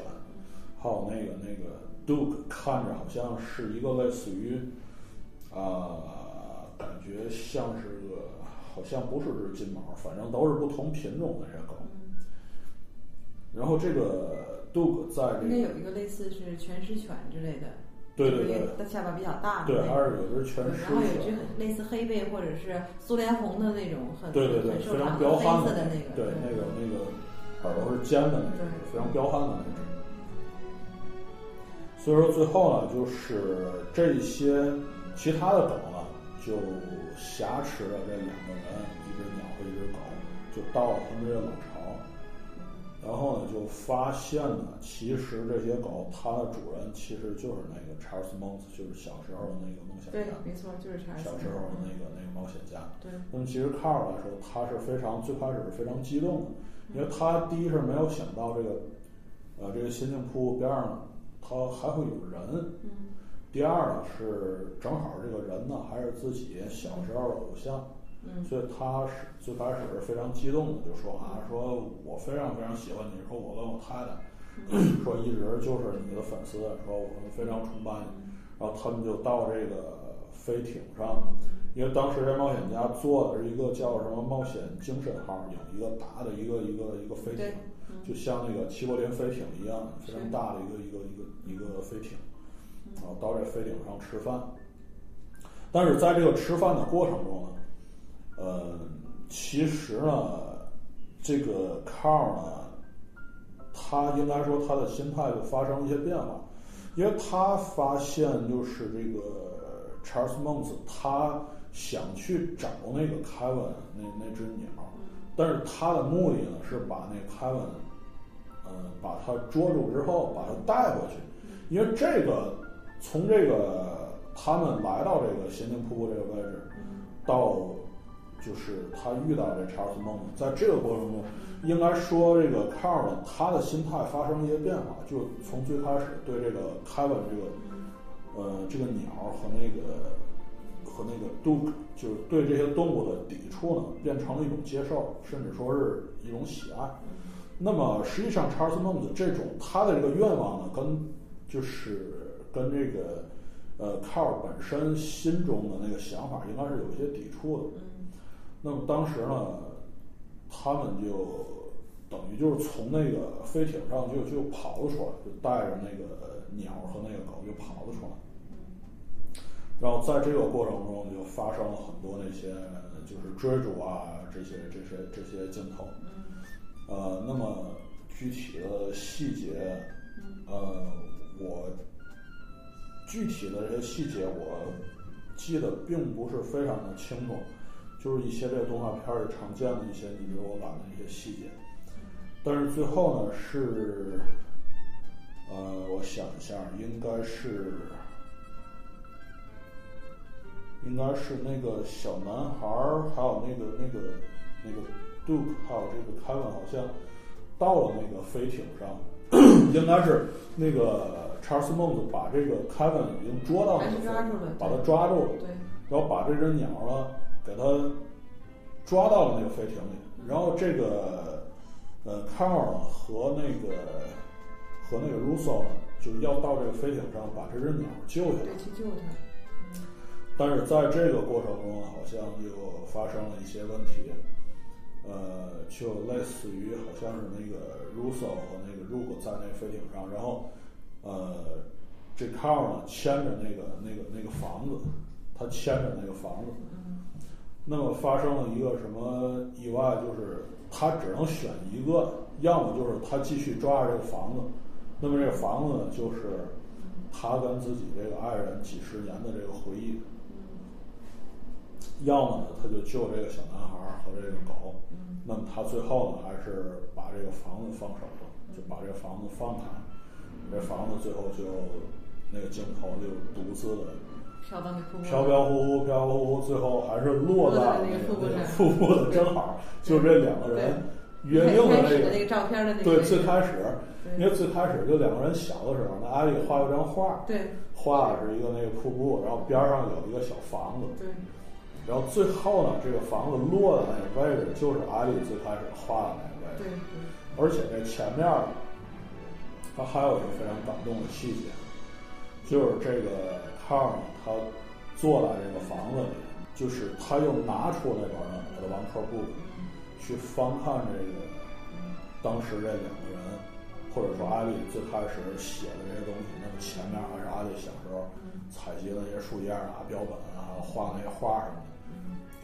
还有那个那个 Duke，看着好像是一个类似于，啊、感觉像是个，好像不是只金毛，反正都是不同品种的这个狗。然后这个 Duke 在这个应该有一个类似是全狮犬之类的，对对对就是它下巴比较大的对。还是有只全狮然后有一只类似黑背或者是苏联红的那种很对对对，非常彪悍的那个，对那个那个耳朵是尖的那对只，非常彪悍的那只。所以说最后呢，就是这些其他的狗呢，就挟持了这两个人，一只鸟和一只狗，就到了他们这个老巢。然后呢，就发现呢，其实这些狗它的主人其实就是那个 Charles Mons，就是小时候的那个梦想对家，，没错，就是查尔斯小时候的那个那个冒险家。对，那么其实卡尔来说，他是非常最开始是非常激动的，因为他第一是没有想到这个，呃，这个仙境瀑布边上它还会有人。嗯第二呢是正好这个人呢还是自己小时候的偶像，嗯。所以他是最开始是非常激动的，就说啊，说我非常非常喜欢你，说我跟我太太，说一直就是你的粉丝，说我们非常崇拜你。然后他们就到这个飞艇上，因为当时这冒险家坐的是一个叫什么冒险精神号，有一个大的一个一个一个飞艇，嗯。就像那个齐柏林飞艇一样，非常大的一个一个一个一个飞艇，然后到这飞艇上吃饭。但是在这个吃饭的过程中呢，呃，其实呢，这个 Carl 呢，他应该说他的心态就发生了一些变化，因为他发现就是这个 Charles Mons 他想去找那个凯文那那只鸟，但是他的目的呢是把那凯文，呃，把他捉住之后把他带回去，因为这个从这个他们来到这个咸宁瀑布这个位置，到就是他遇到这查尔斯梦，在这个过程中，应该说这个卡尔呢，他的心态发生了一些变化，就从最开始对这个凯文这个呃这个鸟和那个和那个杜就是对这些动物的抵触呢，变成了一种接受，甚至说是一种喜爱。那么实际上，查尔斯孟子这种他的这个愿望呢，跟就是跟这个呃卡尔本身心中的那个想法，应该是有一些抵触的。那么当时呢，他们就等于就是从那个飞艇上就就跑了出来，就带着那个鸟和那个狗就跑了出来。然后在这个过程中就发生了很多那些就是追逐啊这些这些这些镜头。呃，那么具体的细节，呃，我具体的这些细节我记得并不是非常的清楚，就是一些这个动画片里常见的一些你知我感的一些细节。但是最后呢是，呃，我想一下，应该是，应该是那个小男孩儿，还有那个那个那个 Duke，还有这个 Kevin，，好像到了那个飞艇上，应该是那个查尔斯孟子把这个凯文已经捉到了把他抓住了，对，然后把这只鸟呢给他抓到了那个飞艇里，然后这个呃卡尔呢和那个和那个 Russo 呢就要到这个飞艇上把这只鸟救下来，，去救他。但是在这个过程中好像又发生了一些问题，呃，就类似于好像是那个 Russo 和那个 Rugo 在那飞艇上，然后呃，这卡尔呢牵着那个那个那个房子，他牵着那个房子，那么发生了一个什么意外？就是他只能选一个，要么就是他继续抓着这个房子，那么这个房子呢，就是他跟自己这个爱人几十年的这个回忆；要么呢，他就救这个小男孩儿和这个狗。那么他最后呢，还是把这个房子放手了，就把这个房子放开。这房子最后就那个镜头就独自的飘到那瀑布，飘飘忽忽，飘飘忽忽，最后还是落在了那个那个瀑瀑布的正好，就这两个人约定的那个。那个照片的那个，对，最开始，因为最开始就两个人小的时候，那阿丽画了张画，对。画的是一个那个瀑布，然后边上有一个小房子，对然后最后呢，这个房子落的那个位置就是阿丽最开始画的那个位置对，对，而且这前面儿，它还有一个非常感动的细节，就是这个卡尔呢，他坐在这个房子里，就是他又拿出那本呢《Adventure Book》去翻看这个当时这两个人，或者说阿丽最开始写的这些东西，那么前面还是阿丽小时候采集的那些树叶啊、标本啊，还有画那些画什么的。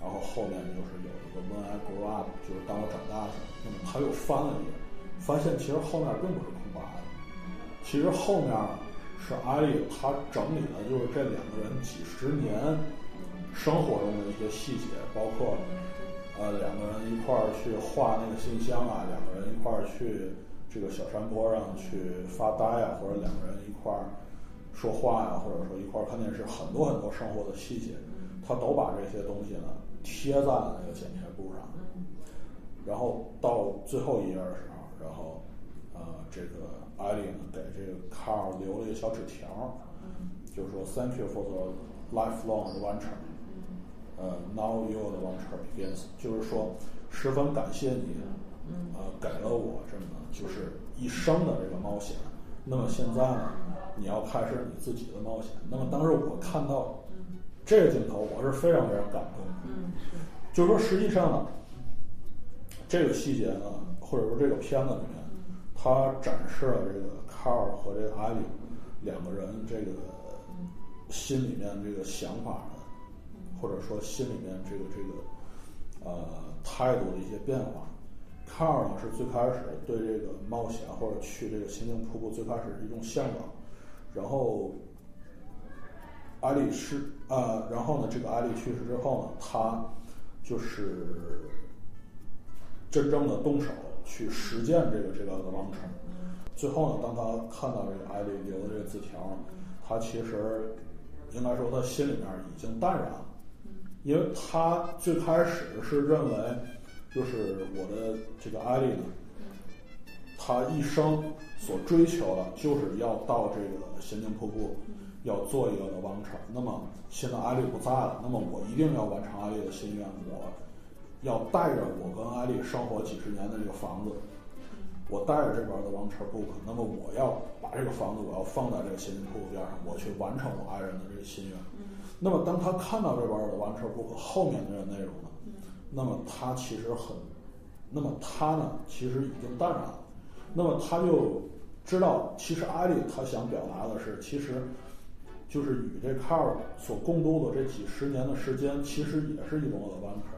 然后后面就是有一个 When I Grow Up，就是当我长大时，那么他又翻了一页，发现其实后面并不是空白的，其实后面是阿丽她整理的就是这两个人几十年生活中的一些细节，包括呃两个人一块儿去画那个信箱啊，两个人一块儿去这个小山坡上去发呆啊，或者两个人一块儿说话呀、或者说一块儿看电视，很多很多生活的细节，他都把这些东西呢贴在了那个剪贴布上。然后到最后一页的时候，然后呃，这个艾丽呢给这个卡尔留了一个小纸条，就是说 Thank you for the lifelong adventure，呃，Now your adventure begins，就是说十分感谢你，呃，给了我这么就是一生的这个冒险。那么现在呢，你要开始你自己的冒险。那么当时我看到这个镜头，我是非常非常感动就是说，实际上呢，这个细节呢，或者说这个片子里面，它展示了这个卡尔和这个艾丽两个人这个心里面这个想法的，或者说心里面这个这个呃态度的一些变化。卡尔呢是最开始对这个冒险或者去这个心灵瀑布最开始是一种向往，然后艾丽是啊、然后呢，这个艾丽去世之后呢，他就是真正的动手去实践这个这个的王城。最后呢，当他看到这个艾丽留的这个字条，他其实应该说他心里面已经淡然了，因为他最开始是认为，就是我的这个艾丽呢，他一生所追求的就是要到这个仙境瀑布，要做一个的王城。那么现在艾丽不在了，那么我一定要完成艾丽的心愿，我要带着我跟艾丽生活几十年的这个房子，我带着这边的王城 book，那么我要把这个房子我要放在这个仙境瀑布边上，我去完成我爱人的这个心愿。那么当他看到这边的王城 book 后面的这个内容呢，那么他其实很，那么他呢其实已经淡然了，那么他就知道，其实艾丽他想表达的是，其实就是与这卡尔所共度的这几十年的时间，其实也是一种 adventure。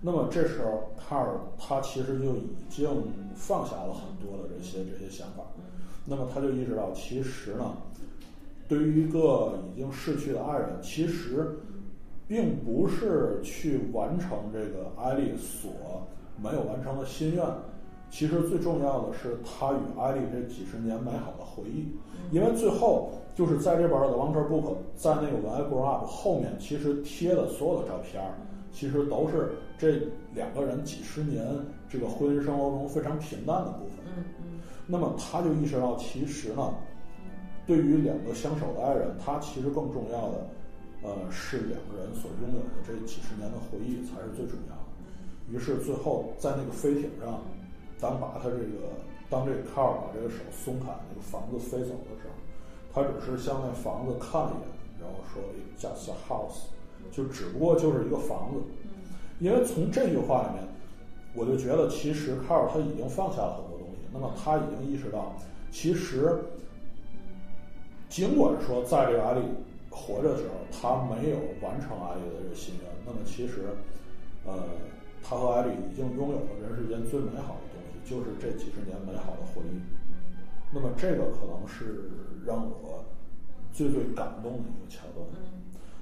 那么这时候，卡尔他其实就已经放下了很多的这些这些想法，那么他就意识到，其实呢，对于一个已经逝去的爱人，其实并不是去完成这个艾丽所没有完成的心愿，其实最重要的是他与艾丽这几十年美好的回忆，因为最后就是在这本的《王者 book》在那个《When I Grow Up》后面，其实贴的所有的照片儿，其实都是这两个人几十年这个婚姻生活中非常平淡的部分。嗯嗯那么他就意识到，其实呢，对于两个相守的爱人，他其实更重要的，呃，是两个人所拥有的这几十年的回忆才是最重要的。于是最后在那个飞艇上，当把他这个当这个卡尔把这个手松开，那个房子飞走的时候，他只是向那房子看了一眼，然后说 “It's just a house”，就只不过就是一个房子。因为从这句话里面，我就觉得其实卡尔他已经放下了很多东西，那么他已经意识到，其实尽管说在这个艾丽活着的时候，他没有完成艾丽的这个心愿，那么其实，呃，他和艾丽已经拥有了人世间最美好的东西，就是这几十年美好的回忆。那么这个可能是让我最最感动的一个桥段。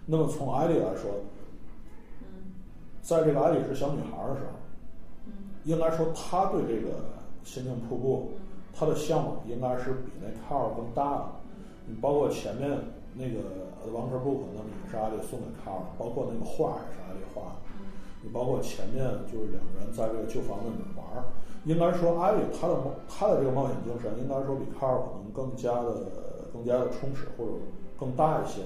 那么从艾丽来说，在这个艾丽是小女孩的时候，应该说她对这个仙境瀑布，她的向往应该是比那卡尔更大的。你包括前面那个《王者 book》，那么也是艾丽送给卡尔，包括那个画也是艾丽画的。包括前面就是两个人在这个旧房子里面玩儿，应该说艾丽她的冒她的这个冒险精神，应该说比卡尔可能更加的更加的充实或者更大一些。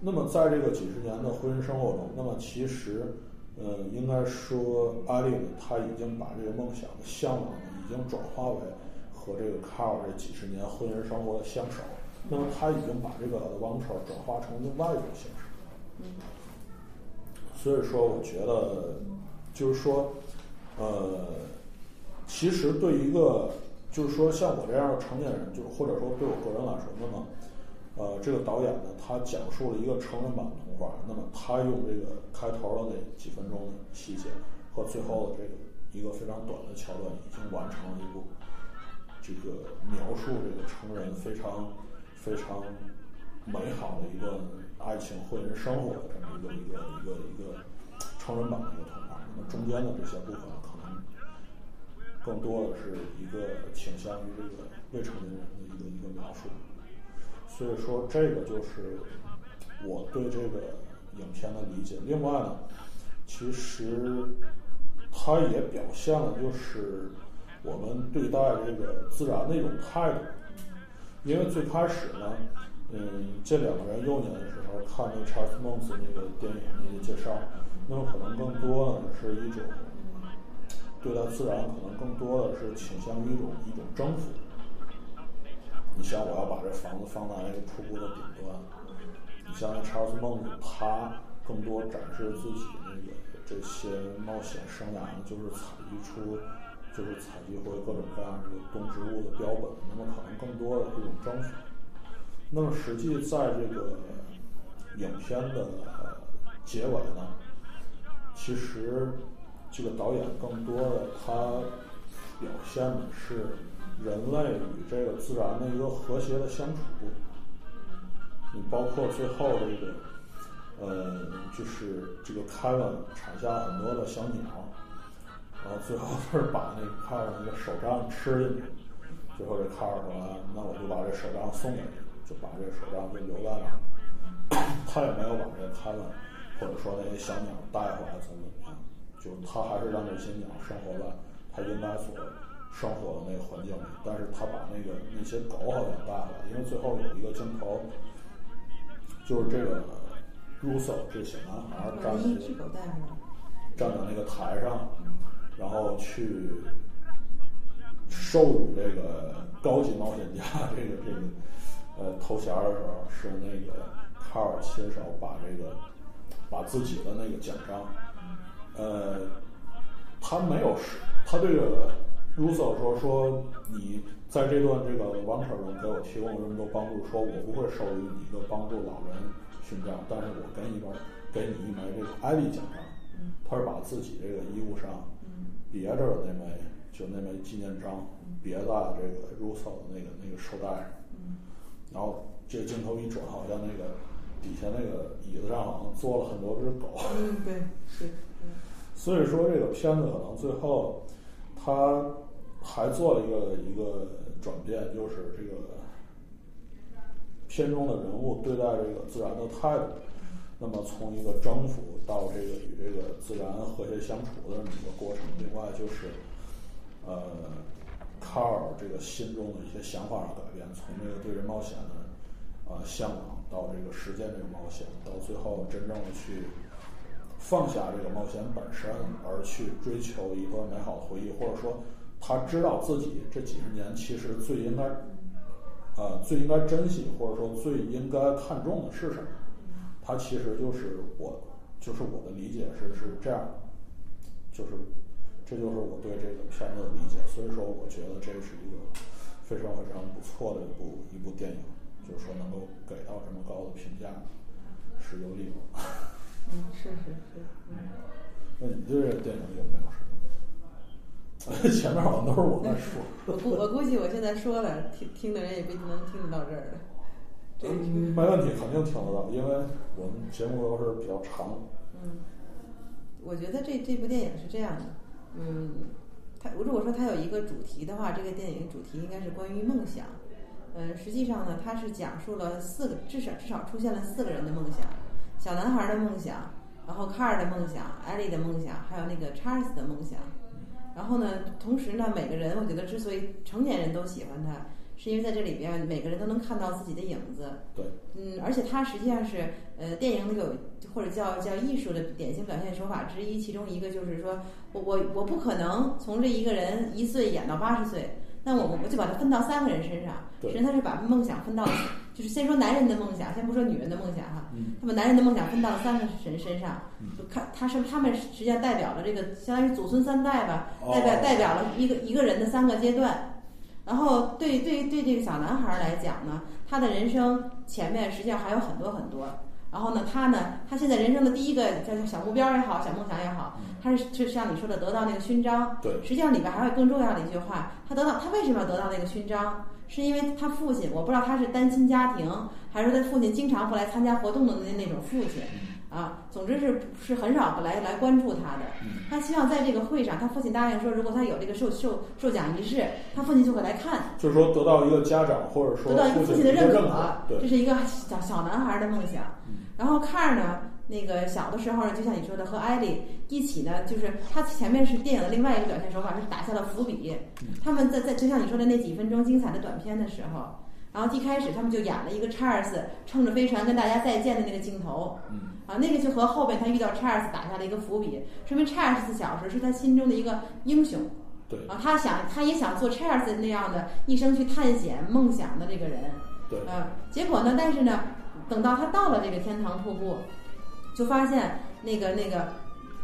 那么在这个几十年的婚姻生活中，那么其实，呃，应该说艾丽呢，她已经把这个梦想的向往，已经转化为和这个卡尔这几十年婚姻生活的相守。那么他已经把这个王朝转化成另外一种形式。所以说，我觉得就是说，呃，其实对一个就是说像我这样的成年人，就是或者说对我个人来说，那么呃，这个导演呢，他讲述了一个成人版的童话，那么他用这个开头的那几分钟的细节和最后的这个一个非常短的桥段，已经完成了一部这个描述这个成人非常非常美好的一个爱情婚姻生活的这么一个一个一个一个成人版的一个童话。那么中间的这些部分可能更多的是一个倾向于这个未成年人的一个一个描述。所以说，这个就是我对这个影片的理解。另外呢，其实它也表现了就是我们对待这个自然的一种态度。因为最开始呢，嗯，这两个人幼年的时候看那个查尔斯孟斯那个电影那个介绍，那么可能更多呢是一种对待自然，可能更多的是倾向于一种一种征服。你像我要把这房子放在那个瀑布的顶端，你像查尔斯孟子，他更多展示自己那个这些冒险生涯呢，就是采集出，就是采集回各种各样这个动植物的标本，那么可能更多的是一种征服。那么实际在这个影片的结尾呢，其实这个导演更多的他表现的是人类与这个自然的一个和谐的相处。你包括最后这个，呃，就是这个凯文产下很多的小鸟，然后最后就是把那个凯文那个手杖吃进去。最后这卡尔说：“那我就把这手杖送给你，就把这手杖就留在那儿。他也没有把这个凯文或者说那些小鸟带回来，怎么怎么样，就他还是让这些鸟生活在他应该所生活的那个环境里。但是他把那个那些狗好像带回来，因为最后有一个镜头，就是这个 Russo 这小男孩站在站在那个台上，然后去授予这个高级冒险家这个这个呃头衔的时候，是那个卡尔亲手把这个把自己的那个奖章，呃，他没有是，他对这个 Russo 说说你在这段这个王场中给我提供了这么多帮助，说我不会授予你一个帮助老人勋章，但是我给你一本给你一枚这个艾丽奖章。他是把自己这个衣物上别着的那枚，就那枚纪念章别在了这个 Russo 的那个那个绶带上。然后这个镜头一转，好像那个底下那个椅子上好像坐了很多只狗。嗯，对，是，所以说这个片子可能最后他还做了一个一个转变，就是这个片中的人物对待这个自然的态度。那么从一个征服到这个与这个自然和谐相处的这么一个过程，另外就是呃，卡尔这个心中的一些想法的改变，从这个对人冒险的呃向往到这个实践这个冒险，到最后真正的去放下这个冒险本身，而去追求一段美好的回忆，或者说他知道自己这几十年其实最应该呃最应该珍惜，或者说最应该看重的是什么。他其实就是我，就是我的理解是是这样，就是这就是我对这个片子的理解。所以说，我觉得这是一个非常非常不错的一部一部电影，就是说能够给到这么高的评价，是有理由。嗯，是是是，嗯。那你对这个电影有没有什么？前面好像都是我在说。我估我估计我现在说了，听听的人也不一定能听得到这儿了。这没问题，肯定听得到，因为我们节目都是比较长。嗯，我觉得这这部电影是这样的，嗯，它如果说它有一个主题的话，这个电影主题应该是关于梦想。嗯，实际上呢，它是讲述了四个，至少至少出现了四个人的梦想：小男孩的梦想，然后卡尔的梦想，艾莉的梦想，还有那个查尔斯的梦想。然后呢，同时呢，每个人我觉得之所以成年人都喜欢他，是因为在这里边每个人都能看到自己的影子。对，嗯，而且它实际上是呃电影里有或者叫叫艺术的典型表现手法之一，其中一个就是说我我我不可能从这一个人一岁演到八十岁，那我我就把它分到三个人身上，对实际上他是把梦想分到，就是先说男人的梦想，先不说女人的梦想哈，嗯他把男人的梦想分到了三个人身上，就看他是他们实际上代表了这个相当于祖孙三代吧，代表哦代表了一个一个人的三个阶段。然后对对对这个小男孩儿来讲呢，他的人生前面实际上还有很多很多。然后呢，他呢，他现在人生的第一个叫叫小目标也好，小梦想也好，他是就像你说的得到那个勋章。对实际上里边还有更重要的一句话，他得到他为什么要得到那个勋章？是因为他父亲，我不知道他是单亲家庭，还是他父亲经常不来参加活动的那那种父亲。啊，总之是是很少来来关注他的。他希望在这个会上，他父亲答应说，如果他有这个授授授奖仪式，他父亲就会来看。就是说得到一个家长或者说得到一个父亲的认认可，对这是一个小小男孩的梦想。然后卡尔呢，那个小的时候呢，就像你说的，和艾莉一起呢，就是他前面是电影的另外一个表现手法，是打下了伏笔。他们在在就像你说的那几分钟精彩的短片的时候，然后一开始他们就演了一个查尔斯乘着飞船跟大家再见的那个镜头。嗯啊，那个就和后边他遇到查尔斯打下了一个伏笔，说明查尔斯小时候是他心中的一个英雄。对啊，他想，他也想做查尔斯那样的一生去探险梦想的这个人。对啊，结果呢，但是呢，等到他到了这个天堂瀑布，就发现那个那个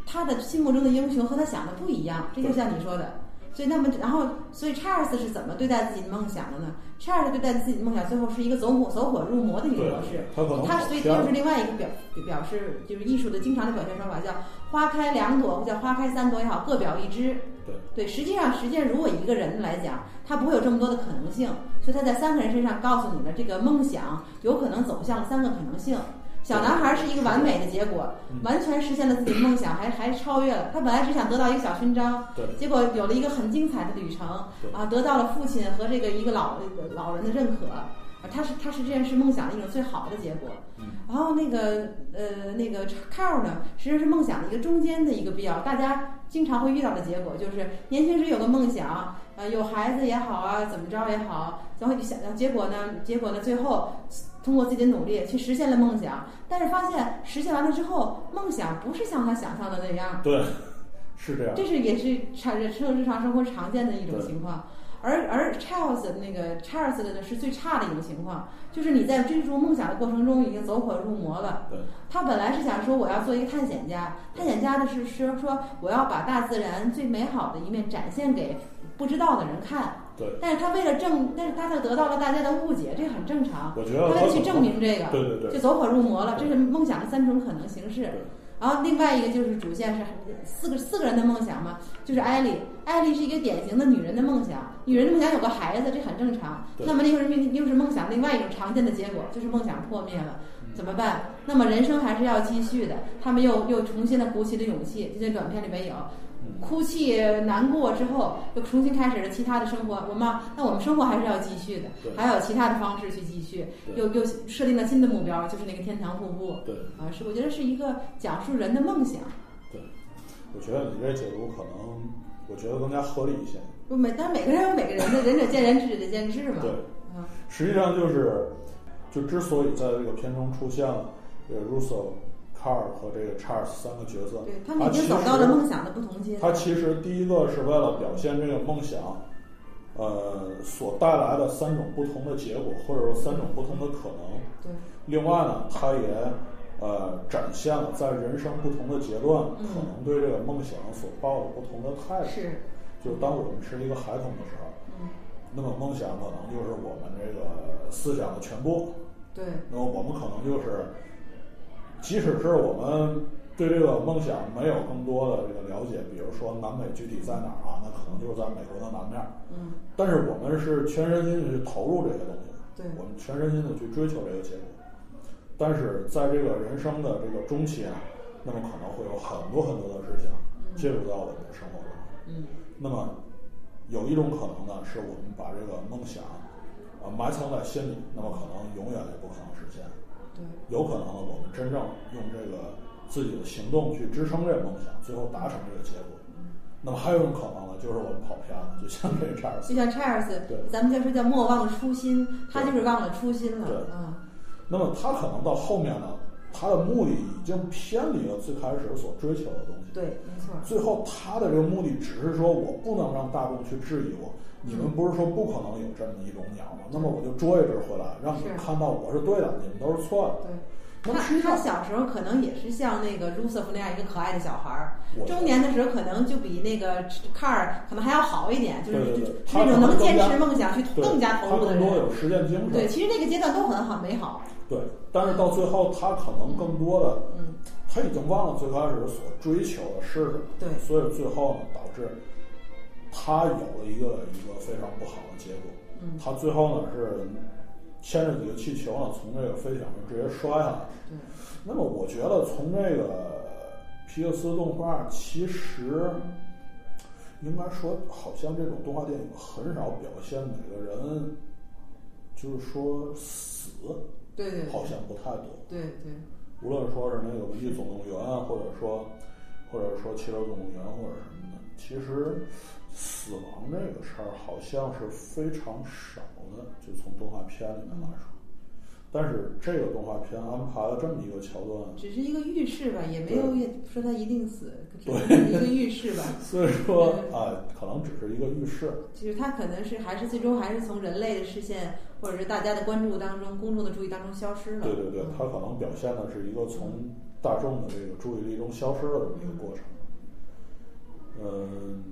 他的心目中的英雄和他想的不一样，这就像你说的。所以，那么，然后，所以查尔斯是怎么对待自己的梦想的呢？查尔斯对待自己的梦想，最后是一个走火走火入魔的一个对模式。他所以这就是另外一个表表示，就是艺术的经常的表现手法，叫花开两朵或叫花开三朵也好，各表一枝。对对，实际上，实际上，如果一个人来讲，他不会有这么多的可能性，所以他在三个人身上告诉你的这个梦想，有可能走向了三个可能性。小男孩是一个完美的结果，嗯完全实现了自己的梦想，还还超越了。他本来只想得到一个小勋章，对结果有了一个很精彩的旅程啊，得到了父亲和这个一个老老人的认可啊，他是他是这件事梦想的一种最好的结果。嗯然后那个呃那个 Carl 呢，实际上是梦想的一个中间的一个必要，大家经常会遇到的结果就是年轻时有个梦想，呃有孩子也好啊，怎么着也好，然后就想，结果呢结果呢最后通过自己的努力去实现了梦想，但是发现实现完了之后，梦想不是像他想象的那样，对，是这样。这是也是常日日常生活常见的一种情况。而而 Charles 的那个 Charles 的呢是最差的一种情况，就是你在追逐梦想的过程中已经走火入魔了。对，他本来是想说我要做一个探险家，探险家的是是说我要把大自然最美好的一面展现给不知道的人看。对，但是他为了证，但是他就得到了大家的误解，这很正常。我觉得他为了去证明这个，对对对就走火入魔了。这是梦想的三种可能形式。然后另外一个就是主线是四个四个人的梦想嘛，就是艾丽，艾丽是一个典型的女人的梦想，女人的梦想有个孩子，这很正常。那么又是命又是梦想另外一种常见的结果，就是梦想破灭了，嗯怎么办？那么人生还是要继续的。他们又又重新的鼓起了勇气，就在短片里面有。嗯哭泣难过之后，又重新开始了其他的生活。我们那我们生活还是要继续的，还有其他的方式去继续，又又设定了新的目标，就是那个天堂瀑布。对，啊，是我觉得是一个讲述人的梦想。对我觉得你这解读可能，我觉得更加合理一些。不每，但每个人有每个人的仁者见仁，智者见智嘛。对，啊，实际上就是，就之所以在这个片中出现了这个 Russo、Carl 和这个 Charles 三个角色，对他们已经走到了梦想的不同阶段。他其实第一个是为了表现这个梦想，呃，所带来的三种不同的结果，或者说三种不同的可能。对另外呢，他也呃展现了在人生不同的阶段，嗯可能对这个梦想所抱的不同的态度。是，就是当我们是一个孩童的时候，嗯，那么梦想可能就是我们这个思想的全部。对那么我们可能就是，即使是我们对这个梦想没有更多的这个了解，比如说南美具体在哪儿啊，那可能就是在美国的南面儿。嗯，但是我们是全身心的去投入这些东西，对我们全身心的去追求这个结果。但是在这个人生的这个中期啊，那么可能会有很多很多的事情介入到我们的生活中。嗯，那么有一种可能呢，是我们把这个梦想啊埋藏在心里，那么可能永远也不可能实现。对有可能呢，我们真正用这个自己的行动去支撑这个梦想，最后达成这个结果。那么还有一种可能呢，就是我们跑偏了，就像这查尔斯就。像 Charles，对咱们就说叫莫忘初心，他就是忘了初心了。对啊，那么他可能到后面呢，他的目的已经偏离了最开始所追求的东西。对，没错。最后他的这个目的只是说我不能让大众去质疑我，你们不是说不可能有这么一种鸟吗？那么我就捉一只回来，让你们看到我是对的，你们都是错的。对。他实他小时候可能也是像那个 Rusef 那样一个可爱的小孩儿，我中年的时候可能就比那个 Car 可能还要好一点，就是那种能坚持梦想去更加投入的人。他更多有实践精神。对，其实那个阶段都很好美好。对，但是到最后，他可能更多的，嗯，他已经忘了最开始所追求的是什么，对所以最后呢，导致他有了一个一个非常不好的结果。嗯他最后呢是牵着几个气球呢，从这个飞艇上直接摔下来。对，那么我觉得从这个皮克斯动画，其实应该说，好像这种动画电影很少表现每个人，就是说死，对对好像不太多。对对无论说是那个《文具总动员》，或者说，或者说《汽车总动员》或者什么的，其实死亡这个事儿好像是非常少的，就从动画片里面来说。但是这个动画片安排了这么一个桥段，只是一个预示吧，也没有说他一定死，只是一个预示吧。所以说对啊，可能只是一个预示。就是他可能是还是最终还是从人类的视线或者是大家的关注当中、公众的注意当中消失了。对对对，嗯它可能表现的是一个从大众的这个注意力中消失的这么一个过程。嗯，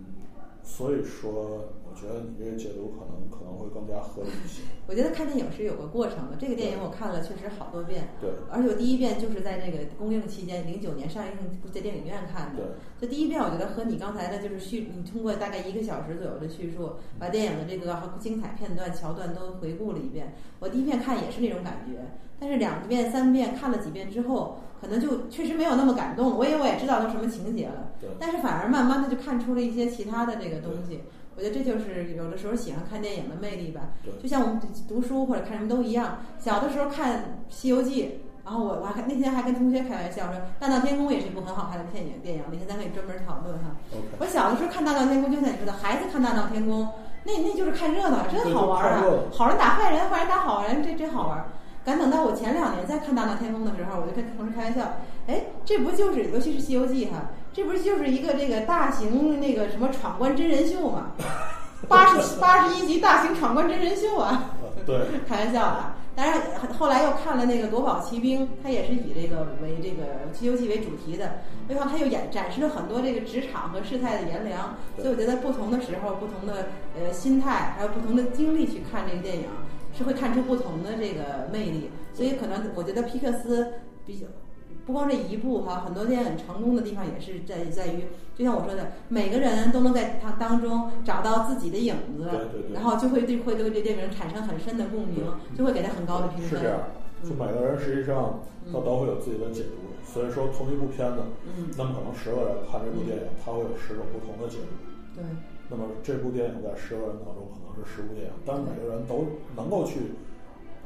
所以说，我觉得你这个解读可能可能会更加合理一些。我觉得看电影是有个过程的，这个电影我看了确实好多遍，对而且我第一遍就是在那个公映期间，零九年上映在电影院看的。对，就第一遍，我觉得和你刚才的就是叙，你通过大概一个小时左右的叙述，把电影的这个精彩片段、桥段都回顾了一遍。我第一遍看也是那种感觉，但是两遍、三遍看了几遍之后，可能就确实没有那么感动。我以为我也知道都什么情节了，但是反而慢慢的就看出了一些其他的这个东西。我觉得这就是有的时候喜欢看电影的魅力吧。就像我们读书或者看什么都一样，小的时候看《西游记》。然后我我还那天还跟同学开玩笑说，《大闹天宫》也是一部很好看的电影电影，哪天咱可以专门讨论哈。我小的时候看《大闹天宫》，就像你说的，孩子看《大闹天宫》，那那就是看热闹，真好玩啊！好人打坏人，坏人打好人，这真好玩。赶等到我前两年再看《大闹天宫》的时候，我就跟同事开玩笑，哎，这不就是尤其是《西游记》哈，这不就是一个这个大型那个什么闯关真人秀嘛？八十八十一集大型闯关真人秀啊！呃对，开玩笑啊！当然，后来又看了那个《夺宝奇兵》，它也是以这个为这个《西游记》为主题的。另外，它又演展示了很多这个职场和世态的炎凉。所以我觉得不同的时候、不同的呃心态，还有不同的经历去看这个电影，是会看出不同的这个魅力。所以可能我觉得皮克斯比较。不光这一部哈，很多电影成功的地方也是在在于，就像我说的，每个人都能在它当中找到自己的影子，对对对然后就会对会对这电影产生很深的共鸣，就会给他很高的评分。是这样。就每个人实际上他都会有自己的解读，所以说同一部片子，嗯，那么可能十个人看这部电影，他会有十种不同的解读。对，那么这部电影在十个人当中可能是十部电影，但是每个人都能够去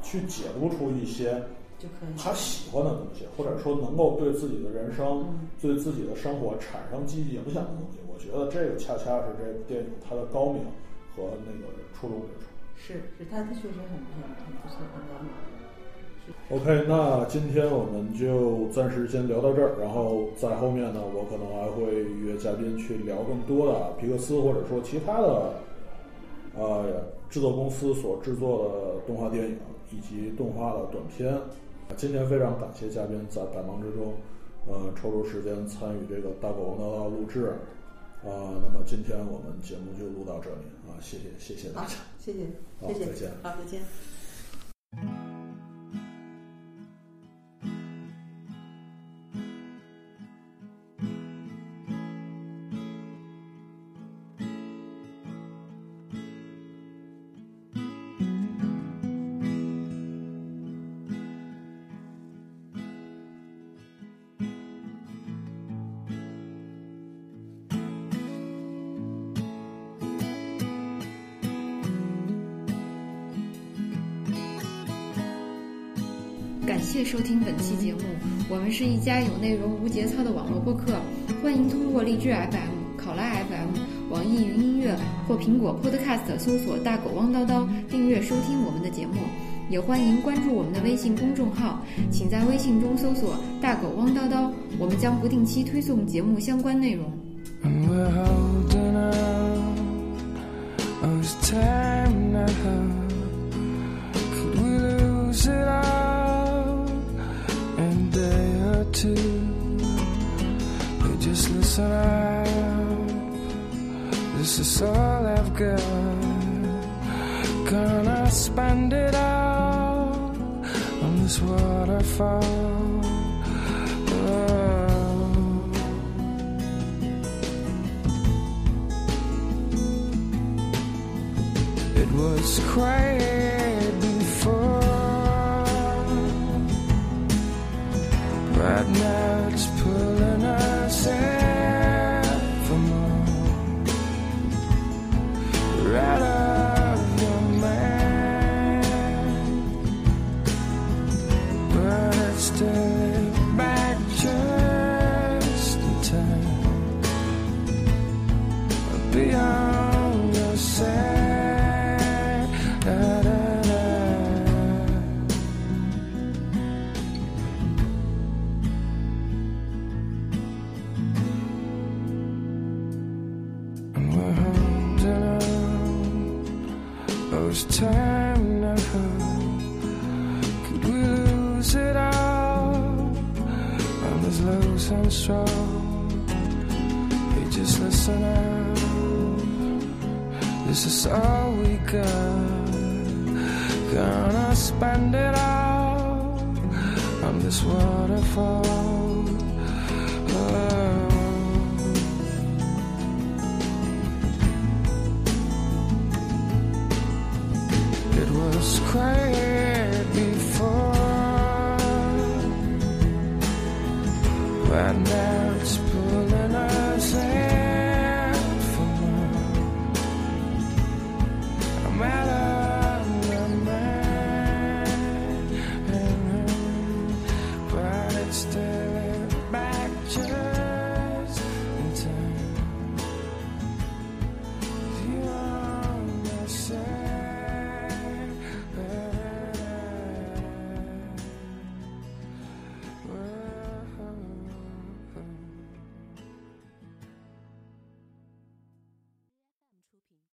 去解读出一些就可以。他喜欢的东西，或者说能够对自己的人生、嗯对自己的生活产生积极影响的东西。我觉得这个恰恰是这部电影它的高明和那个出众之处。是是，它它确实很很很不错，很完美。OK，那今天我们就暂时先聊到这儿，然后在后面呢，我可能还会约嘉宾去聊更多的皮克斯或者说其他的呃制作公司所制作的动画电影以及动画的短片。今天非常感谢嘉宾在百忙之中，呃，抽出时间参与这个大狗王道道录制。啊、那么今天我们节目就录到这里啊，谢谢谢谢大家。，谢谢，好谢谢，再见好，再见。是一家有内容无节操的网络播客，欢迎通过荔枝 FM、考拉 FM、网易云音乐或苹果 Podcast 搜索“大狗汪叨叨”，订阅收听我们的节目。也欢迎关注我们的微信公众号，请在微信中搜索“大狗汪叨叨”，我们将不定期推送节目相关内容。And we're holding on. Oh, it's time now. Listen up. This is all I've got. Gonna spend it all on this waterfall. Oh. It was quiet before, but now it's this is all we got. Gonna spend it all on this waterfall.